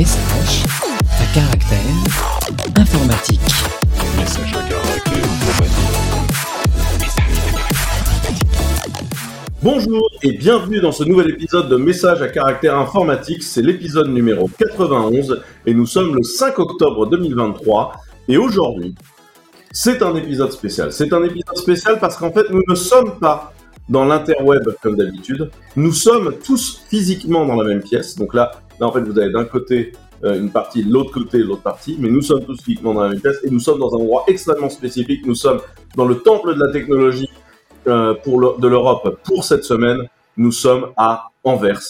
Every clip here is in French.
Message à caractère informatique. Message à. Bonjour et bienvenue dans ce nouvel épisode de Message à caractère informatique. C'est l'épisode numéro 91 et nous sommes le 5 octobre 2023. Et aujourd'hui, c'est un épisode spécial. C'est un épisode spécial parce qu'en fait, nous ne sommes pas dans l'interweb comme d'habitude. Nous sommes tous physiquement dans la même pièce. Donc là, là en fait, vous avez d'un côté euh, une partie, de l'autre côté l'autre partie, mais nous sommes tous physiquement dans la même pièce et nous sommes dans un endroit extrêmement spécifique. Nous sommes dans le temple de la technologie euh, pour le- de l'Europe pour cette semaine. Nous sommes à Anvers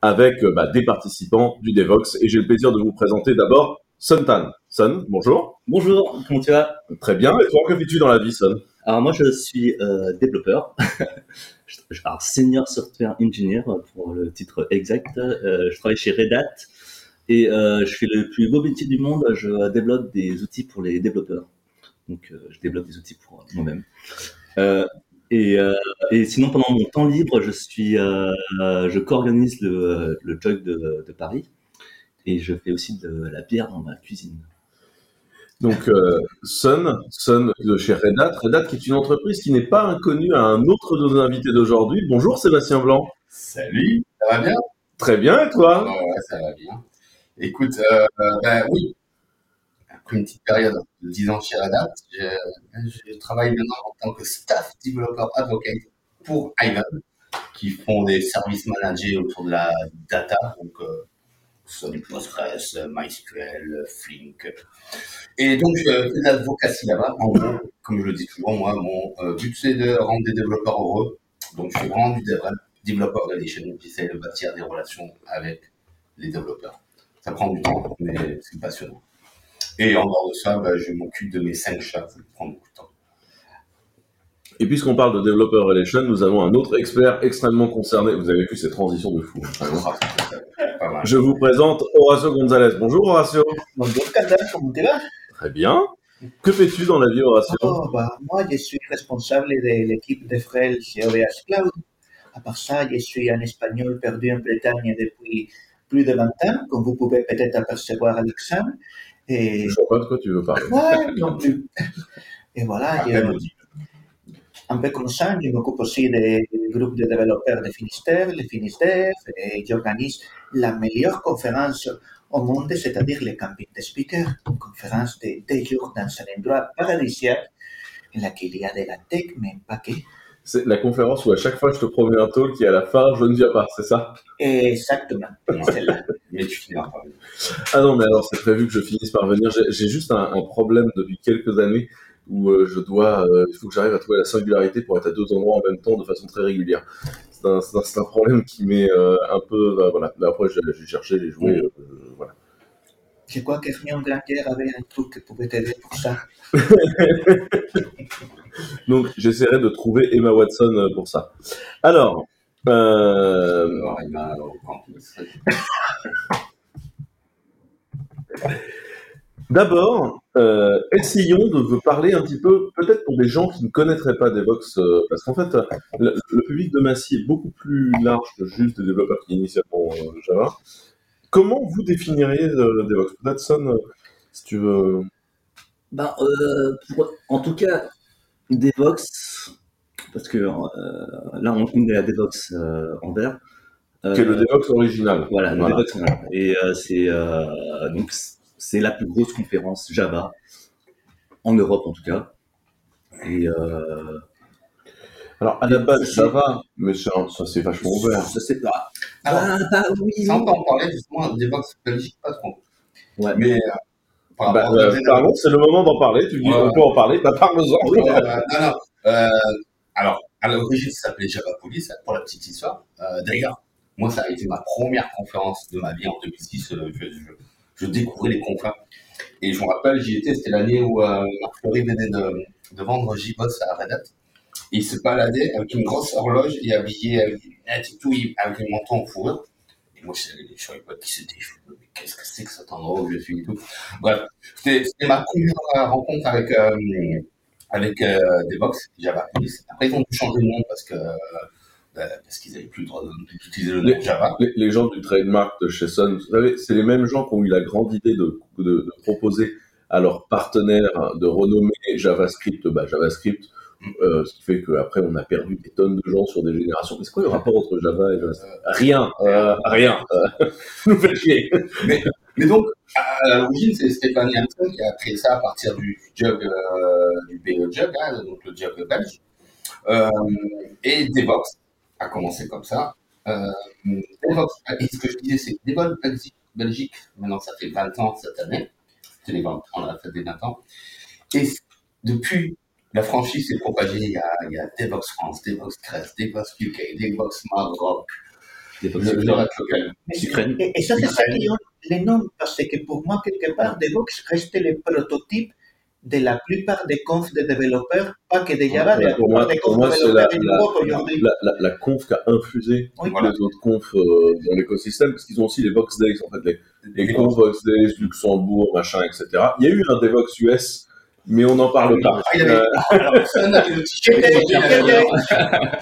avec euh, bah, des participants du Devox et j'ai le plaisir de vous présenter d'abord Sun Tan. Sun, bonjour. Bonjour, comment tu vas? Très bien. Et toi, que fais-tu dans la vie, Sun? Alors moi je suis euh, développeur, je, alors, senior software engineer pour le titre exact. Euh, je travaille chez Red Hat et euh, je fais le plus beau métier du monde. Je développe des outils pour les développeurs. Donc euh, je développe des outils pour moi-même. Et, sinon pendant mon temps libre, je suis, je co-organise le, le jog de, de Paris et je fais aussi de la bière dans ma cuisine. Donc, euh, Sun, Sun de chez Red Hat. Red Hat qui est une entreprise qui n'est pas inconnue à un autre de nos invités d'aujourd'hui. Bonjour Sébastien Blanc. Salut, ça va bien? Très bien, et toi? Ouais, ça va bien. Écoute, euh, ben oui, après une petite période de 10 ans chez Red Hat, je, je travaille maintenant en tant que staff developer advocate pour Ivan, qui font des services managés autour de la data, donc euh, du Postgres, MySQL, Flink. Et donc, je fais de l'advocacy là-bas. En gros, comme je le dis toujours, moi, mon euh, but, c'est de rendre des développeurs heureux. Donc, je fais vraiment du developer relation. J'essaie de bâtir des relations avec les développeurs. Ça prend du temps, mais c'est passionnant. Et en dehors de ça, bah, je m'occupe de mes cinq chats. Ça prend beaucoup de temps. Et puisqu'on parle de Developer Relation, nous avons un autre expert extrêmement concerné. Vous avez vu ces transitions de fou. hein. Je vous présente Horacio Gonzalez. Bonjour Horacio. Bonjour Candace, comment tu vas? Très bien. Que fais-tu dans la vie Horacio? Oh, bah, Moi, je suis responsable de l'équipe de Frel chez OVH Cloud. À part ça, je suis un Espagnol perdu en Bretagne depuis plus de 20 ans, comme vous pouvez peut-être apercevoir à l'examen. Et Je vois pas de quoi tu veux parler. ouais, non plus. Et voilà, Après, je-. Un peu comme ça, je m'occupe aussi des groupes de développeurs de Finistère, le Finisdev, et j'organise la meilleure conférence au monde, c'est-à-dire le camping de speakers, une conférence de deux jours dans un endroit paradisiaque, en laquelle il y a de la tech, mais pas que. C'est la conférence où à chaque fois je te promets un talk et à la fin je ne viens pas, c'est ça? Exactement, c'est celle-là. Mais tu finiras par venir. Ah non, mais alors c'est prévu que je finisse par venir. J'ai- J'ai juste un, un problème depuis quelques années où euh, je dois, euh, il faut que j'arrive à trouver la singularité pour être à deux endroits en même temps de façon très régulière. C'est un, problème qui m'est euh, un peu, bah, voilà. Mais après j'ai cherché, j'ai joué, euh, euh, voilà. Je crois que Hermione Granger avait un truc qui pouvait t'aider pour ça. Donc j'essaierai de trouver Emma Watson pour ça. Alors, euh. D'abord, euh, essayons de vous parler un petit peu, peut-être pour des gens qui ne connaîtraient pas Devox, euh, parce qu'en fait, le, le public de Massy est beaucoup plus large que juste des développeurs qui initialement euh, Java. Comment vous définiriez euh, Devox Peut-être Son, euh, si tu veux. Ben, pour- en tout cas, Devox, parce que là on on est à Devox en vert. Euh, Qui est le Devox original. Voilà, le Voilà. Devox vert. Et c'est donc c'est la plus grosse conférence Java en Europe en tout cas. Et euh, Alors, à la base, C'est- Java, mais ça c'est vachement ouvert. je sais pas. Alors, Ah, bah oui. sans en parler, justement, des box ne qualifie pas trop. Ouais. Mais, euh, par Bah, euh, pardon, c'est le moment d'en parler. Tu dis, Ouais. on peut en parler. Bah, parle-en. Euh, non, non. Euh, alors, à l'origine, ça s'appelait Java Police, pour la petite histoire. Euh, D'ailleurs, moi, ça a été ma première conférence de ma vie en 2006. euh, je, je, je découvrais les confs. Et je me rappelle, j'y étais, c'était l'année où euh, Marc Fleury venait de, vendre JBoss à Red Hat. Et il se baladait avec une grosse horloge et habillé avec des lunettes et tout, avec un manteau en fourrure. Et moi, je savais, pas qui c'était. Je me mais qu'est-ce que c'est que cet endroit où je suis tout. Bref, c'était ma première euh, rencontre avec, euh, avec euh, Devox, Java Police. Après, ils ont dû changer de nom parce que euh, parce qu'ils avaient plus le droit d'utiliser le nom Java. Les, les gens du trademark de chez Sun, vous savez, c'est les mêmes gens qui ont eu la grande idée de, de- de proposer à leurs partenaires de renommer JavaScript bah, JavaScript, euh, ce qui fait qu'après on a perdu des tonnes de gens sur des générations. Mais c'est quoi le rapport entre Java et JavaScript? Rien, euh, rien. Euh, nous fait chier. Mais donc, à l'origine, c'est Stéphane Janssen qui a créé ça à partir du jug, euh, du BE Jug, hein, donc le jug belge. Et Devox a commencé comme ça. Euh, et ce que je disais, c'est Devox Belgique, Belgique, maintenant ça fait 20 ans cette année. Les 20 ans, on a fait des 20 ans. Et depuis, la franchise s'est propagée. Il y a, il y a Devox France, Devox Crest, Devox UK, Devox Maroc, reste local. Et, et ça, c'est ça qui ont les noms, parce que pour moi, quelque part, Devox reste le prototype de la plupart des confs de développeurs, pas que de Java, de la pour moi, plupart des confs de c'est la, développeurs aujourd'hui. la, la, la conf qui a infusé Oui, les autres confs euh, dans l'écosystème, parce qu'ils ont aussi les Vox Days, en fait, les, les confs Vox Days, Luxembourg, machin, etc. Il y a eu un Devox US, mais on n'en parle pas.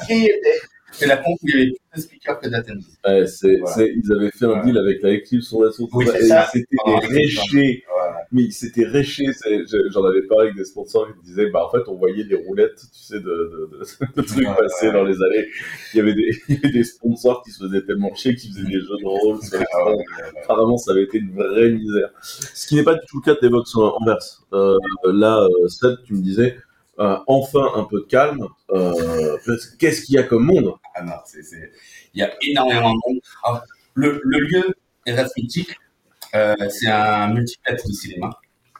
Qui était C'est la conf où il y avait plus de speakers que d'attendees. ouais, Voilà. ils avaient fait un Voilà. deal avec la Eclipse sur la source, Oui, c'est ça. c'était Voilà. mais ils s'étaient réchés, j'en avais parlé avec des sponsors qui me disaient, bah, en fait, on voyait des roulettes, tu sais, de, de, de, de trucs Ouais, passer ouais. dans les allées. Il y avait des, il y avait des sponsors qui se faisaient tellement chier qu'ils faisaient des jeux de rôle sur les Ah. Apparemment, ça avait été une vraie misère. Ce qui n'est pas du tout le cas de Devox en. Euh, là, euh, Seth, tu me disais, euh, enfin un peu de calme. Euh, Qu'est-ce qu'il y a comme monde? Ah non, il y a énormément de monde. Le, lieu reste mythique. Euh, c'est un multiplex de cinéma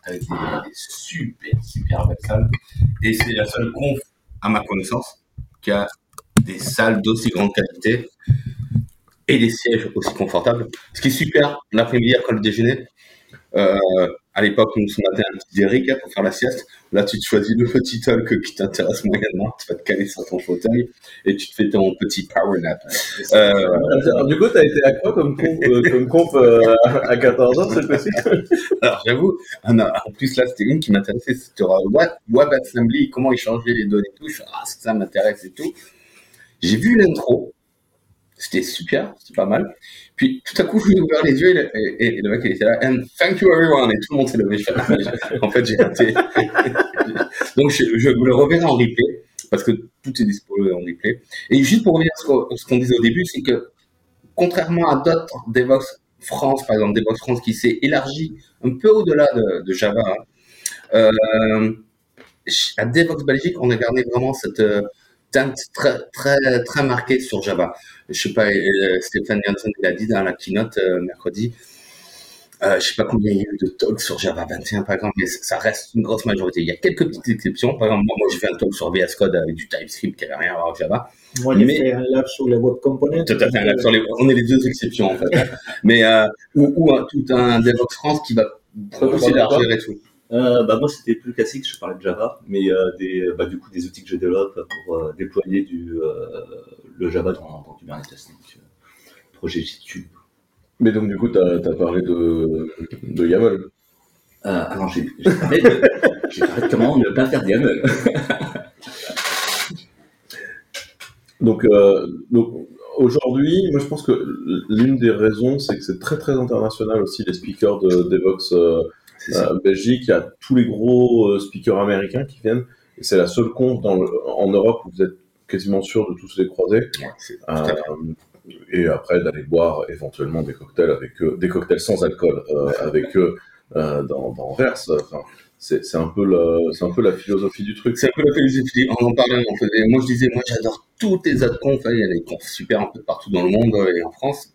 avec des, des super, super belles salles. Et c'est la seule conf, à ma connaissance, qui a des salles d'aussi grande qualité et des sièges aussi confortables. Ce qui est super, l'après-midi après le déjeuner, euh, à l'époque, nous se matait un petit Derrick hein, pour faire la sieste. Là, tu te choisis le petit talk qui t'intéresse moyennement. Tu vas te caler sur ton fauteuil et tu te fais ton petit power nap. Euh, Alors, Du coup, t'as été à quoi comme euh, euh, à 14h cette fois-ci alors, j'avoue, ah en plus, là, c'était une qui m'intéressait. C'était euh, Web- WebAssembly, comment échanger les données et tout. Je fais, ah, ça m'intéresse et tout. J'ai vu l'intro. C'était super, c'était pas mal. Puis tout à coup, j'ai ouvert les yeux et le, mec il était là, and thank you everyone, et tout le monde s'est levé. Ah, en fait, j'ai raté. Donc, je, je le reverrai en replay, parce que tout est disponible en replay. Et juste pour revenir sur ce qu'on disait au début, c'est que contrairement à d'autres Devox France, par exemple, Devox France qui s'est élargi un peu au-delà de, Java, hein, euh, à Devox Belgique, on a gardé vraiment cette euh, teinte très, très, très marquée sur Java. Je sais pas, euh, Stéphane Janssen l'a dit dans la keynote euh, mercredi. Euh, je sais pas combien il y a eu de talks sur Java 21 par exemple, mais ça reste une grosse majorité. Il y a quelques petites exceptions. Par exemple, moi, moi j'ai fait un talk sur VS Code avec du TypeScript qui avait rien à voir avec Java. Moi, j'ai Mais- fait un lab sur les web components. Tout à fait, là, sur les- on est les deux exceptions en fait. Mais euh, ou, ou un- tout un DevOps France qui va aussi élargir et tout. Euh, bah, moi, c'était plus classique, je parlais de Java, mais euh, des, bah, du coup, des outils que je développe pour euh, déployer du, euh, le Java dans, dans Kubernetes. Donc, projet JTube. Mais donc, du coup, t'as as parlé de, de YAML. Alors, j'ai parlé, parlé de comment ne pas faire de YAML. Donc, donc aujourd'hui, moi je pense que l'une des raisons, c'est que c'est très très international aussi les speakers de Devox ça. euh, Belgique. Il y a tous les gros euh, speakers américains qui viennent. Et c'est la seule conf dans le- en Europe où vous êtes quasiment sûr de tous les croiser. Ouais. Euh, et après d'aller boire éventuellement des cocktails avec eux, des cocktails sans alcool euh, avec eux euh, dans, dans. Enfin, c'est un peu le, c'est un peu la philosophie du truc. C'est un peu la philosophie. On en parlait, on faisait. Moi, je disais, moi, j'adore toutes les autres confs. hein. Il y a des confs super un peu partout dans le monde et en France.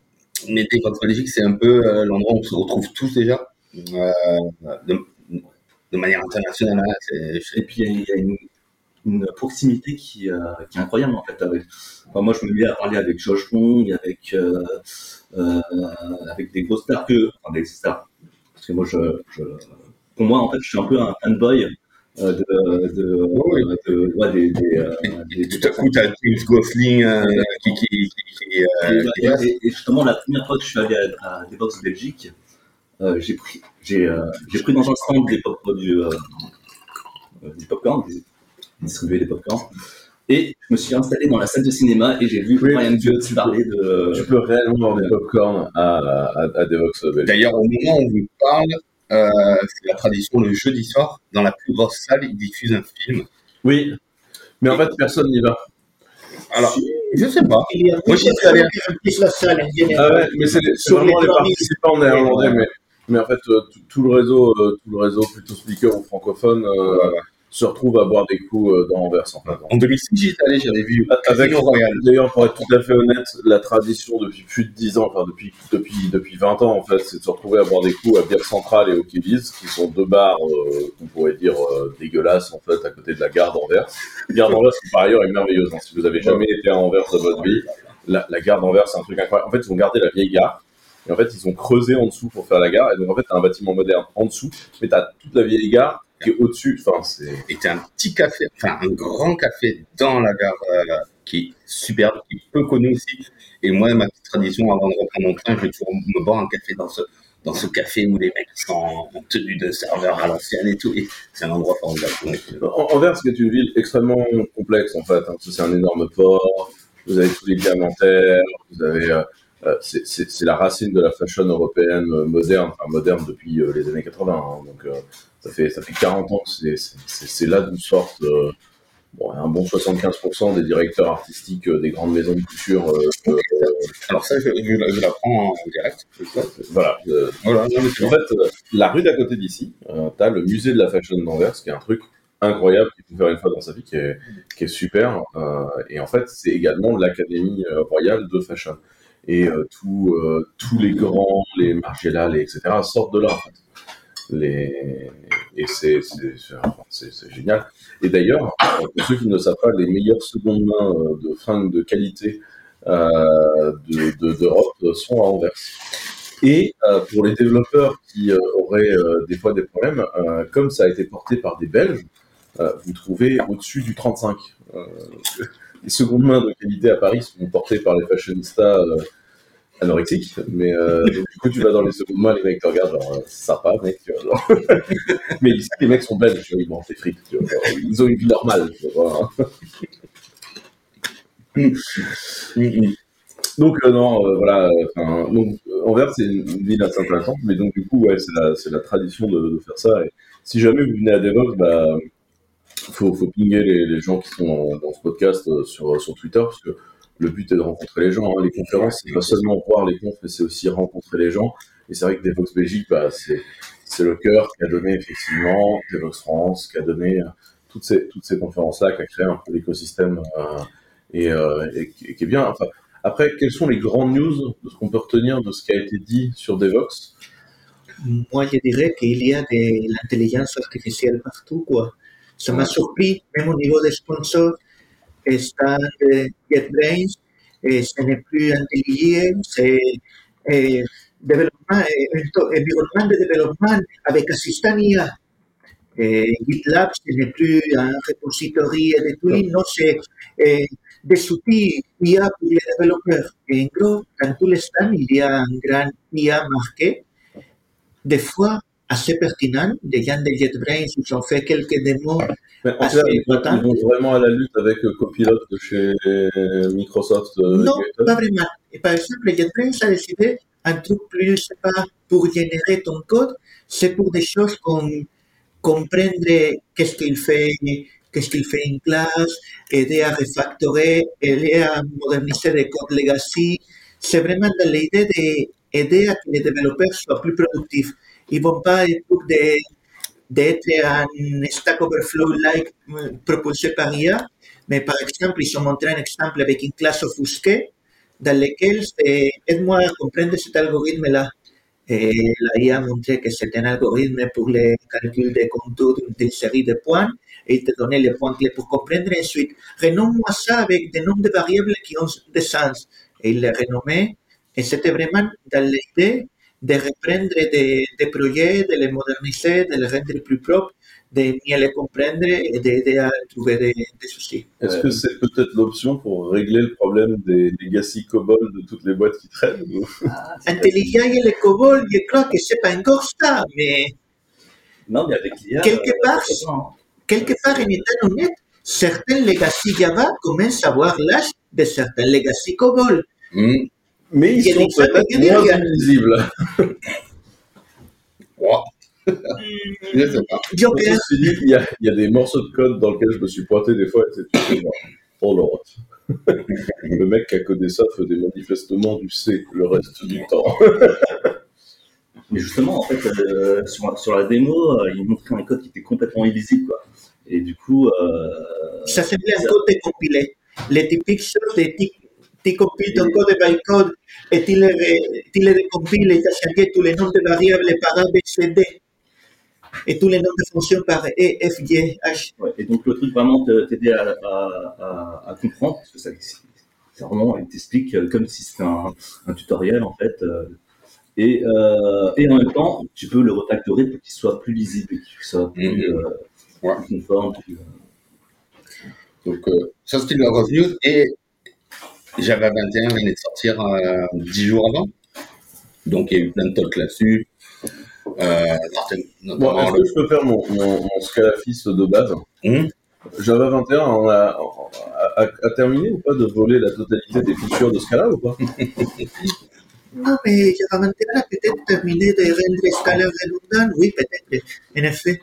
Mais DevOps Belgique, c'est un peu euh, l'endroit où on se retrouve tous déjà, de, de manière internationale. hein. Et puis, il y a- une, une proximité qui, euh, qui est incroyable, en fait. Avec, enfin, moi, je me mets à parler avec Josh Wong, avec, euh, euh, avec des grosses stars que, enfin, des stars. Parce que moi, je, je- pour moi, en fait, je suis un peu un fanboy euh, de, de, Oui. euh, de- ouais, des, des, euh, Et des- tout à coup, tu as James Gosling euh, qui, qui, qui, qui, euh, qui et, passe. et- et justement, la première fois que je suis allé à, à Devox Belgique, euh, j'ai pris, j'ai, euh, j'ai pris dans un stand des pop, du, euh, euh, du popcorn, des- distribuer des popcorn. Et je me suis installé dans la salle de cinéma et j'ai vu Oui, Ryan tu- Goetz parler de. Tu peux réellement des popcorn à, à, à Devox. D'ailleurs, au moment où on vous parle, euh, c'est la tradition le jeudi soir, dans la plus grosse salle, ils diffusent un film. Oui, mais en fait, personne n'y va. Alors, je sais pas. Il y a Moi, j'y suis allé. Ah ouais, mais c'est vraiment les les 3000. participants néerlandais, mais, mais en fait, euh, tout, le réseau, euh, tout le réseau plutôt speaker ou francophone euh, Voilà. se retrouve à boire des coups dans Anvers en fait. En 2006, j'y étais allé, j'avais vu Avec, Royal. d'ailleurs, pour être tout à fait honnête, la tradition depuis plus de 10 ans, enfin depuis, depuis, depuis 20 ans en fait, c'est de se retrouver à boire des coups à Bière Centrale et au Killis, qui sont deux bars, euh, qu'on pourrait dire euh, dégueulasses en fait, à côté de la gare d'Anvers. Gare d'Anvers, qui par ailleurs est merveilleuse. hein. Si vous avez jamais été à Anvers de votre vie, la, la gare d'Anvers, c'est un truc incroyable. En fait, ils ont gardé la vieille gare. Et en fait, ils ont creusé en dessous pour faire la gare. Et donc, en fait, t'as un bâtiment moderne en dessous, mais t'as toute la vieille gare qui est au-dessus. Enfin, c'est. Et t'as un petit café, enfin un grand café dans la gare euh, qui est superbe, qui est peu connu aussi. Et moi, ma petite tradition, avant de reprendre mon train, je vais toujours me boire un café dans ce, dans ce café où les mecs sont en tenue de serveur à l'ancienne et tout. Et c'est un endroit formidable. Euh, En- Anvers, c'est une ville extrêmement complexe en fait. hein, parce que c'est un énorme port. Vous avez tous les diamantaires. Vous avez. euh, c'est- c'est la racine de la fashion européenne euh, moderne, enfin moderne depuis euh, les années 80. hein. donc euh, ça fait ça fait 40 ans que c'est- là d'où sortent euh, bon, un bon 75% des directeurs artistiques euh, des grandes maisons de couture. euh, euh, Alors ça, je, je, je l'apprends en direct. voilà. euh, En fait, euh, la rue d'à côté d'ici, euh, t'as le musée de la fashion d'Anvers, qui est un truc incroyable qu'il faut faire une fois dans sa vie, qui est, qui est super. euh, et en fait, c'est également l'académie euh, royale de fashion. Et euh, tout, euh, tous les grands, les Margiela, les etc., sortent de là. Et c'est génial. Et d'ailleurs, euh, pour ceux qui ne savent pas, les meilleures secondes mains de fringues de qualité euh, de- de- d'Europe sont à Anvers. Et pour les développeurs qui auraient des fois des problèmes, comme ça a été porté par des Belges, vous trouvez au-dessus du 35. Les secondes mains de qualité à Paris sont portées par les fashionistas euh, anorexiques, mais euh, du coup tu vas dans les secondes mains, les mecs te regardent genre euh, sympa mec, tu vois, genre. mais ici les mecs sont belges, tu vois, ils mangent des frites, ils ont une vie normale. Donc non, voilà. donc Anvers c'est une ville assez intéressante, mais donc du coup ouais, c'est la, c'est tradition de, faire ça. Si jamais vous venez à Devox, bah faut, faut pinguer les, gens qui sont dans, ce podcast euh, sur sur Twitter parce que le but est de rencontrer les gens. hein. Les conférences c'est pas seulement voir les confs, mais c'est aussi rencontrer les gens. Et c'est vrai que Devox Belgique, bah c'est le cœur qui a donné effectivement Devox France, qui a donné euh, toutes ces toutes ces conférences là, qui a créé un peu l'écosystème euh, et, euh, qui est bien. Après, quelles sont les grandes news de ce qu'on peut retenir de ce qui a été dit sur Devox? Moi, je dirais qu'il y a de l'intelligence artificielle partout, quoi. Ça m'a surpris, même au niveau des sponsors, está de JetBrains, et ce environnement de développement avec GitLab, ce n'est plus un repository de tooling, non, c'est eh, des outils IA pour les en gros, stands, y a un grand IA marqué, assez pertinent. Des gens de JetBrains, ils ont fait quelques démos Mais En clair, c'est ils vont, vraiment à la lutte avec euh, Copilot de chez Microsoft. euh, Non, pas vraiment. Et par exemple, JetBrains a décidé un truc plus, c'est pas pour générer ton code, c'est pour des choses comme comprendre qu'est-ce qu'il fait, qu'est-ce qu'il fait en classe, aider à refactorer, aider à moderniser des codes legacy. C'est vraiment dans l'idée d'aider à que les développeurs soient plus productifs. Ils vont pas être de d'être un Stack Overflow-like propulsé par IA, mais par exemple, ils ont montré un exemple avec une classe offusquée dans lequel c'est aide-moi à comprendre cet algorithme-là. Et la IA a montré que c'était un algorithme pour le calcul des contours d'une série de points et il te donnait les points pour comprendre. Ensuite, renomme-moi ça avec des noms de variables qui ont des sens. Et il les renommait. Et c'était vraiment dans l'idée de reprendre des, des projets, de les moderniser, de les rendre plus propres, de mieux les comprendre et d'aider à trouver des, des soucis. Est-ce que c'est peut-être l'option pour régler le problème des legacy COBOL de toutes les boîtes qui traînent ou- Intelligent et le COBOL, je crois que c'est pas encore ça, mais Non, mais avec l'IA. Quelque euh, part, pas, hein. quelque part, en étant honnête, certains legacy Java commencent à voir l'âge de certains legacy COBOL. Hmm. Mais ils sont peut-être moins visibles. Wow. Je sais pas. Ceci dit, il y, a, il y a des morceaux de code dans lesquels je me suis pointé des fois et c'est oh l'horreur. Le mec qui a codé ça faisait manifestement du C le reste du temps. Mais justement, en fait, euh, sur, sur la démo, euh, il montrait un code qui était complètement illisible, quoi. Et du coup, euh, ça semblait un code décompilé. Les typiques choses de tu, tu compiles ton code de bytecode et tu le, ré- tu le décompiles et tu as changé tous les noms de variables par A, B, C, D. Et tous les noms de fonctions par E, F, G, H. ouais. et donc le truc vraiment t'aider à, à, à, à comprendre, parce que ça, c'est vraiment, il t'explique euh, comme si c'était un, un tutoriel, en fait. euh, et, euh, et en même temps, tu peux le refactorer pour qu'il soit plus lisible, et qu'il soit plus, Mhm. euh, Ouais. plus conforme. plus, euh, Donc, euh, ça, c'était le revenu. Et Java 21 venait de sortir euh, 10 jours avant. Donc, il y a eu plein de talks là-dessus. Euh, Bon, est-ce le- que je peux faire mon, mon, mon scalafiste de base Hum. Java 21 on a, a, a- a terminé ou pas de voler la totalité des features de Scala ou pas? Non, mais Java 21 a peut-être terminé de rendre Scala redondant. Oui, peut-être, en effet.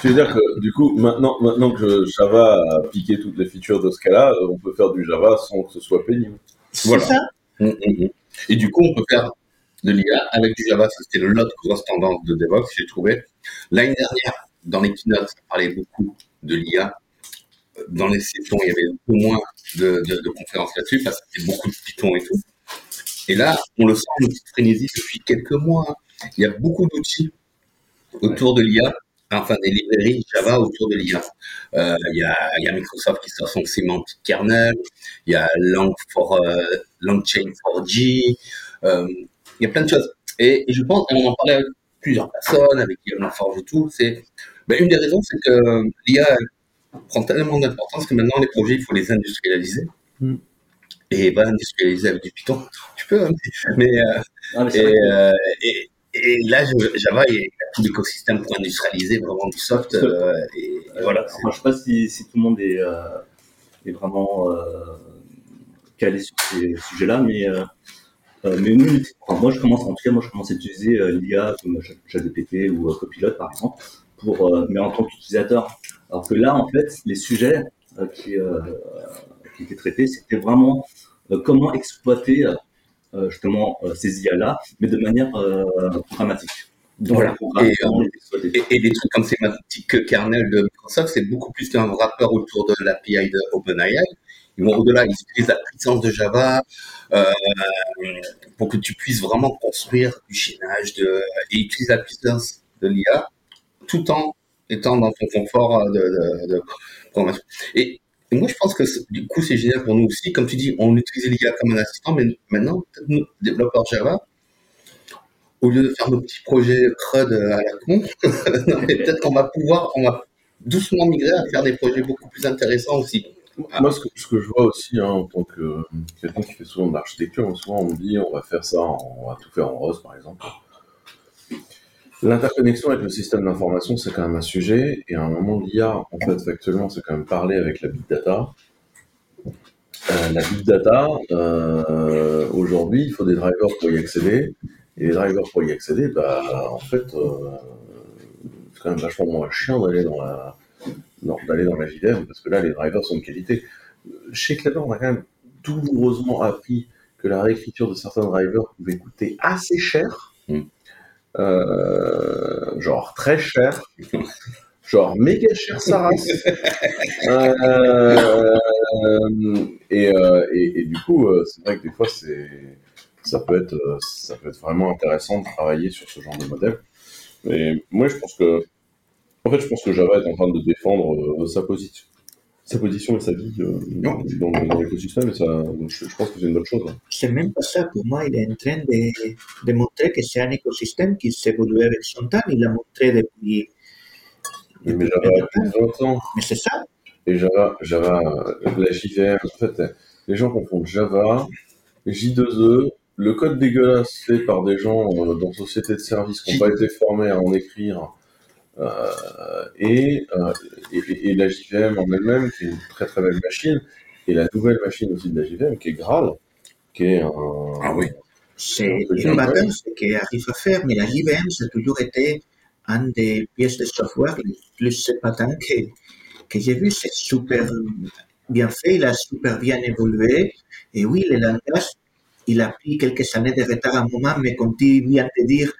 Tu veux dire que du coup, maintenant, maintenant que Java a piqué toutes les features de Scala, euh, on peut faire du Java sans que ce soit pénible. C'est Voilà. ça Hum, hum, hum. Et du coup, on peut faire de l'IA avec du Java. C'était l'autre grosse tendance de DevOps, j'ai trouvé. L'année dernière, dans les keynotes, ça parlait beaucoup de l'IA. Dans les sessions, il y avait beaucoup moins de, de, de conférences là-dessus parce que c'était beaucoup de Python et tout. Et là, on le sent, une petite frénésie depuis quelques mois. Il y a beaucoup d'outils autour de l'IA, enfin des librairies Java autour de l'IA. Euh, il, y a, il y a Microsoft qui sort son semantic kernel, il y a Lang for, euh, LangChain 4G, euh, il y a plein de choses. Et, et je pense, et on en parlait avec plusieurs personnes, avec Guillaume Laforge et tout, c'est, ben, une des raisons, c'est que l'IA prend tellement d'importance que maintenant les projets, il faut les industrialiser. Mm. Et va industrialiser avec du Python. Tu peux, hein, mais, euh, Ah, et, euh, et, et là, Java, a tout l'écosystème pour industrialiser vraiment du soft. euh, et, et voilà. Enfin, je sais pas si, si tout le monde est, euh, est vraiment euh, calé sur ces sujets-là, mais, euh, euh, mais nous, enfin, moi, je commence, en tout cas, moi, je commence à utiliser euh, l'IA comme ChatGPT ou Copilot, par exemple, pour, mais en tant qu'utilisateur. Alors que là, en fait, les sujets qui, qui étaient traités, c'était vraiment comment exploiter justement euh, ces IA-là, mais de manière euh, programmatique. Voilà. Et, euh, des trucs comme Semantic Kernel de Microsoft, c'est beaucoup plus qu'un wrapper autour de l'API de OpenAI. Ils vont au-delà, ils utilisent la puissance de Java euh, pour que tu puisses vraiment construire du chaînage de, et utiliser la puissance de l'IA tout en étant dans ton confort euh, de, de, de programmation. Et, moi, je pense que du coup, c'est génial pour nous aussi. Comme tu dis, on utilise l'IA comme un assistant, mais maintenant, nous, développeurs Java, au lieu de faire nos petits projets CRUD à la con, peut-être qu'on va pouvoir, on va doucement migrer à faire des projets beaucoup plus intéressants aussi. Moi, ce que, ce que je vois aussi, hein, en tant que euh, quelqu'un qui fait souvent de l'architecture, souvent on me dit on va faire ça, on va tout faire en Rust, par exemple. L'interconnexion avec le système d'information, c'est quand même un sujet, et à un moment, l'IA, en fait, factuellement, c'est quand même parler avec la big data. Euh, la big data, euh, aujourd'hui, il faut des drivers pour y accéder, et les drivers pour y accéder, bah, en fait, euh, c'est quand même vachement moins chiant d'aller dans la, d'aller dans la parce que là, les drivers sont de qualité. Chez Clever, on a quand même douloureusement appris que la réécriture de certains drivers pouvait coûter assez cher, Mm. Euh, genre très cher, genre méga cher sa race. Euh, et, euh, et, et du coup, c'est vrai que des fois, c'est, ça peut être, ça peut être vraiment intéressant de travailler sur ce genre de modèle. Mais moi, je pense que, en fait, je pense que Java est en train de défendre sa position, sa position et sa vie euh, dans, dans l'écosystème. Et ça, donc je, je pense que c'est une bonne chose. hein. C'est même pas ça. Pour moi, il est en train de, de montrer que c'est un écosystème qui s'évolue avec son temps. Il l'a montré depuis. Mais depuis Java a longtemps. plus de 20 ans. Mais c'est ça. Et Java, Java, la JVM, en fait, les gens confondent Java, J2E, le code dégueulasse fait par des gens euh, dans société de services qui n'ont pas été formés à en écrire et, euh, et, et la JVM en elle-même, qui est une très très belle machine, et la nouvelle machine aussi de la JVM, qui est Graal, qui est un... Ah oui. C'est une bataille ce qu'il arrive à faire, mais la JVM, ça a toujours été un des pièces de software les plus épatants que, que j'ai vu. C'est super bien fait, il a super bien évolué. Et oui, le langage, il a pris quelques années de retard à un moment, mais comme tu viens de dire,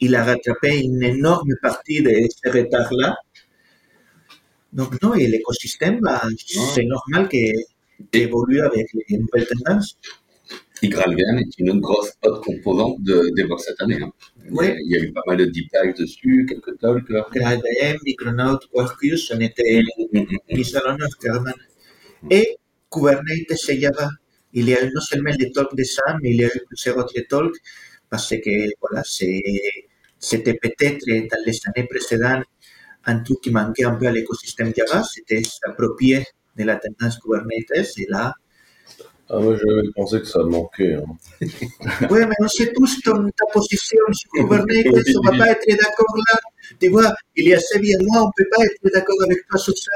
il a rattrapé une énorme partie de ce retard-là. Donc non, et l'écosystème, bah, c'est normal qu'il évolue avec les nouvelles tendances. GraalVM est une grosse autre composante de DevOps cette année. hein. Oui. Il y a eu pas mal de deep dives dessus, quelques talks. GraalVM, Micronaut, Quarkus, on était mis à l'honneur carrément. Et Kubernetes et Java. Il y a eu non seulement les talks de Sam, mais il y a eu plusieurs autres talks parce que voilà, c'est- c'était peut-être dans les années précédentes un truc qui manquait un peu à l'écosystème Java, c'était s'approprier de la tendance Kubernetes. Et là, Ah, moi, j'avais pensé que ça manquait. hein. ouais, mais on sait tous ton, ta position sur Kubernetes, on ne va pas être d'accord là. Tu vois, il y a Séville et moi, on ne peut pas être d'accord avec toi sur ça.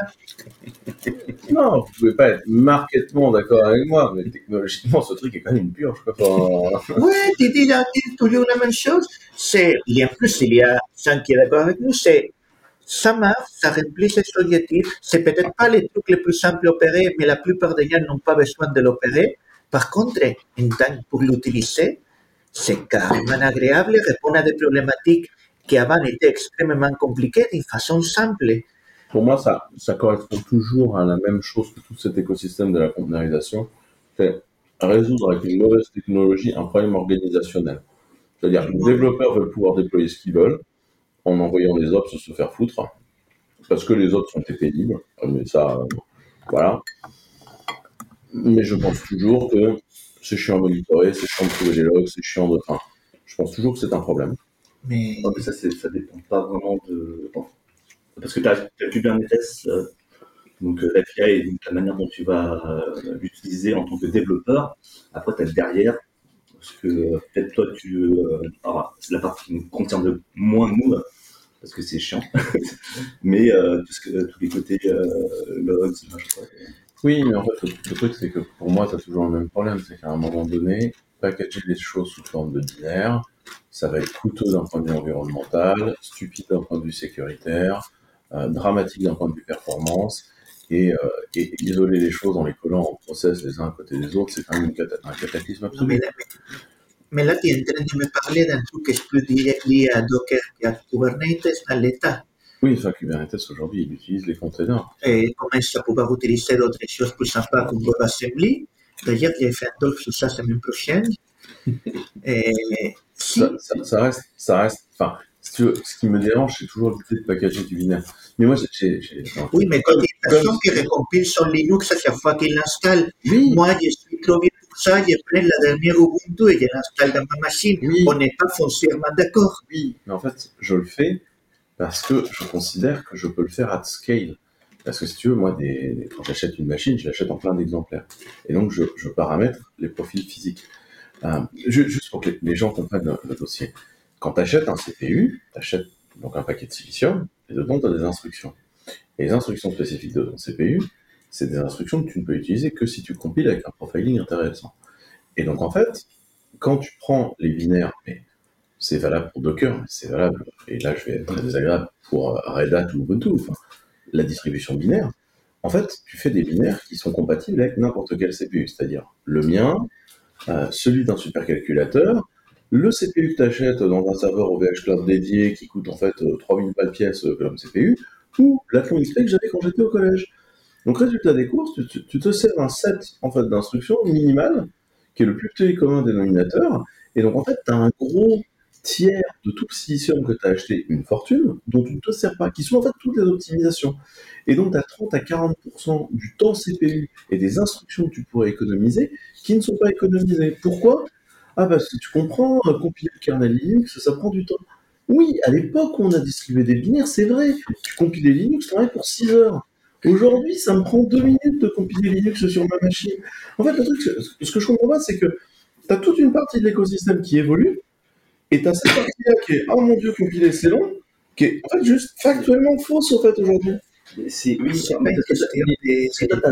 Non, vous pouvez pas être marketement d'accord avec moi, mais technologiquement, ce truc est quand même une purge. Ouais, tu dis, là, toujours la même chose. Il y a plus, il y a Sam qui est d'accord avec nous, c'est, ça marche, ça remplit ses objectifs. C'est peut-être pas les trucs les plus simples à opérer, mais la plupart des gens n'ont pas besoin de l'opérer. Par contre, en temps pour l'utiliser, c'est carrément agréable, répond à des problématiques qui avant étaient extrêmement compliquées d'une façon simple. Pour moi, ça, correspond toujours à la même chose que tout cet écosystème de la conteneurisation. C'est résoudre avec une mauvaise technologie un problème organisationnel. C'est-à-dire que les développeurs veulent pouvoir déployer ce qu'ils veulent en envoyant les ops se faire foutre parce que les autres sont pénibles. Mais ça, euh, voilà. Mais je pense toujours que c'est chiant à monitorer, c'est chiant de trouver les logs, c'est chiant de. Enfin, je pense toujours que c'est un problème. Mais, Non, mais ça, ça dépend pas vraiment de. bon, Parce que tu as, Kubernetes, euh, donc euh, l'API et donc la manière dont tu vas euh, l'utiliser en tant que développeur. Après, tu as derrière, parce que euh, peut-être toi, tu. euh, alors, c'est la partie qui nous concerne moins nous, parce que c'est chiant. mais euh, que, tous les côtés euh, logs. Oui, mais en fait, le, le truc, c'est que pour moi, tu as toujours le même problème. C'est qu'à un moment donné, packager les choses sous forme de binaire, ça va être coûteux d'un point de vue environnemental, stupide d'un point de vue sécuritaire, dramatique d'un point de vue performance. Et, euh, et isoler les choses en les collant en process les uns à côté des autres, c'est quand même un cataclysme absolu. mais, là, tu es en train de me parler d'un truc qui est plus lié, lié à Docker qu'à Kubernetes dans l'état. Oui, enfin, Kubernetes aujourd'hui, il utilise les containers. et commence à pouvoir utiliser d'autres choses plus sympas comme WebAssembly. D'ailleurs, j'ai fait un talk sur ça la semaine prochaine. Et si, Ça, ça- ça reste, ça reste, enfin, si tu veux, ce qui me dérange, c'est toujours l'idée de packager du binaire. Mais moi, j'ai, oui, mais quand il y a une personne qui recompile son Linux à chaque fois qu'il l'installe, oui, moi, je suis trop bien pour ça, je prends la dernière Ubuntu et je l'installe dans ma machine. Oui. On n'est pas foncièrement d'accord. Oui, mais en fait, je le fais parce que je considère que je peux le faire at scale. Parce que si tu veux, moi, des, quand j'achète une machine, je l'achète en plein d'exemplaires. Et donc, je, je paramètre les profils physiques. Euh, ju- juste pour que les, les gens comprennent le, le dossier. Quand tu achètes un CPU, tu achètes donc un paquet de silicium, et dedans, tu as des instructions. Et les instructions spécifiques de ton CPU, c'est des instructions que tu ne peux utiliser que si tu compiles avec un profiling intéressant. Et donc, en fait, quand tu prends les binaires, mais c'est valable pour Docker, c'est valable, et là je vais être très désagréable pour euh, Red Hat ou Ubuntu, la distribution binaire, en fait, tu fais des binaires qui sont compatibles avec n'importe quel CPU, c'est-à-dire le mien, euh, celui d'un supercalculateur, le CPU que tu achètes dans un serveur OVH Cloud dédié qui coûte en fait euh, 3000 balles pièce euh, comme CPU, ou l'Atlon XP que j'avais quand j'étais au collège. Donc résultat des courses, tu, te sers d'un set en fait, d'instructions minimales, qui est le plus petit commun dénominateur, et donc en fait, tu as un gros tiers de tout le silicium que tu as acheté une fortune, dont tu ne te sers pas, qui sont en fait toutes les optimisations. Et donc tu as 30 à 40% du temps CPU et des instructions que tu pourrais économiser qui ne sont pas économisées. Pourquoi? Ah parce que tu comprends, euh, compiler le kernel Linux, ça prend du temps. Oui, à l'époque où on a distribué des binaires, c'est vrai, tu compilais Linux, tu pour 6 heures. Aujourd'hui, ça me prend 2 minutes de compiler Linux sur ma machine. En fait, le truc, ce que je comprends pas, c'est que tu as toute une partie de l'écosystème qui évolue, et tu as cette partie-là qui est Oh mon dieu, compiler c'est long. qui est en fait juste factuellement fausse, en fait, aujourd'hui. C'est oui, une parce que toi,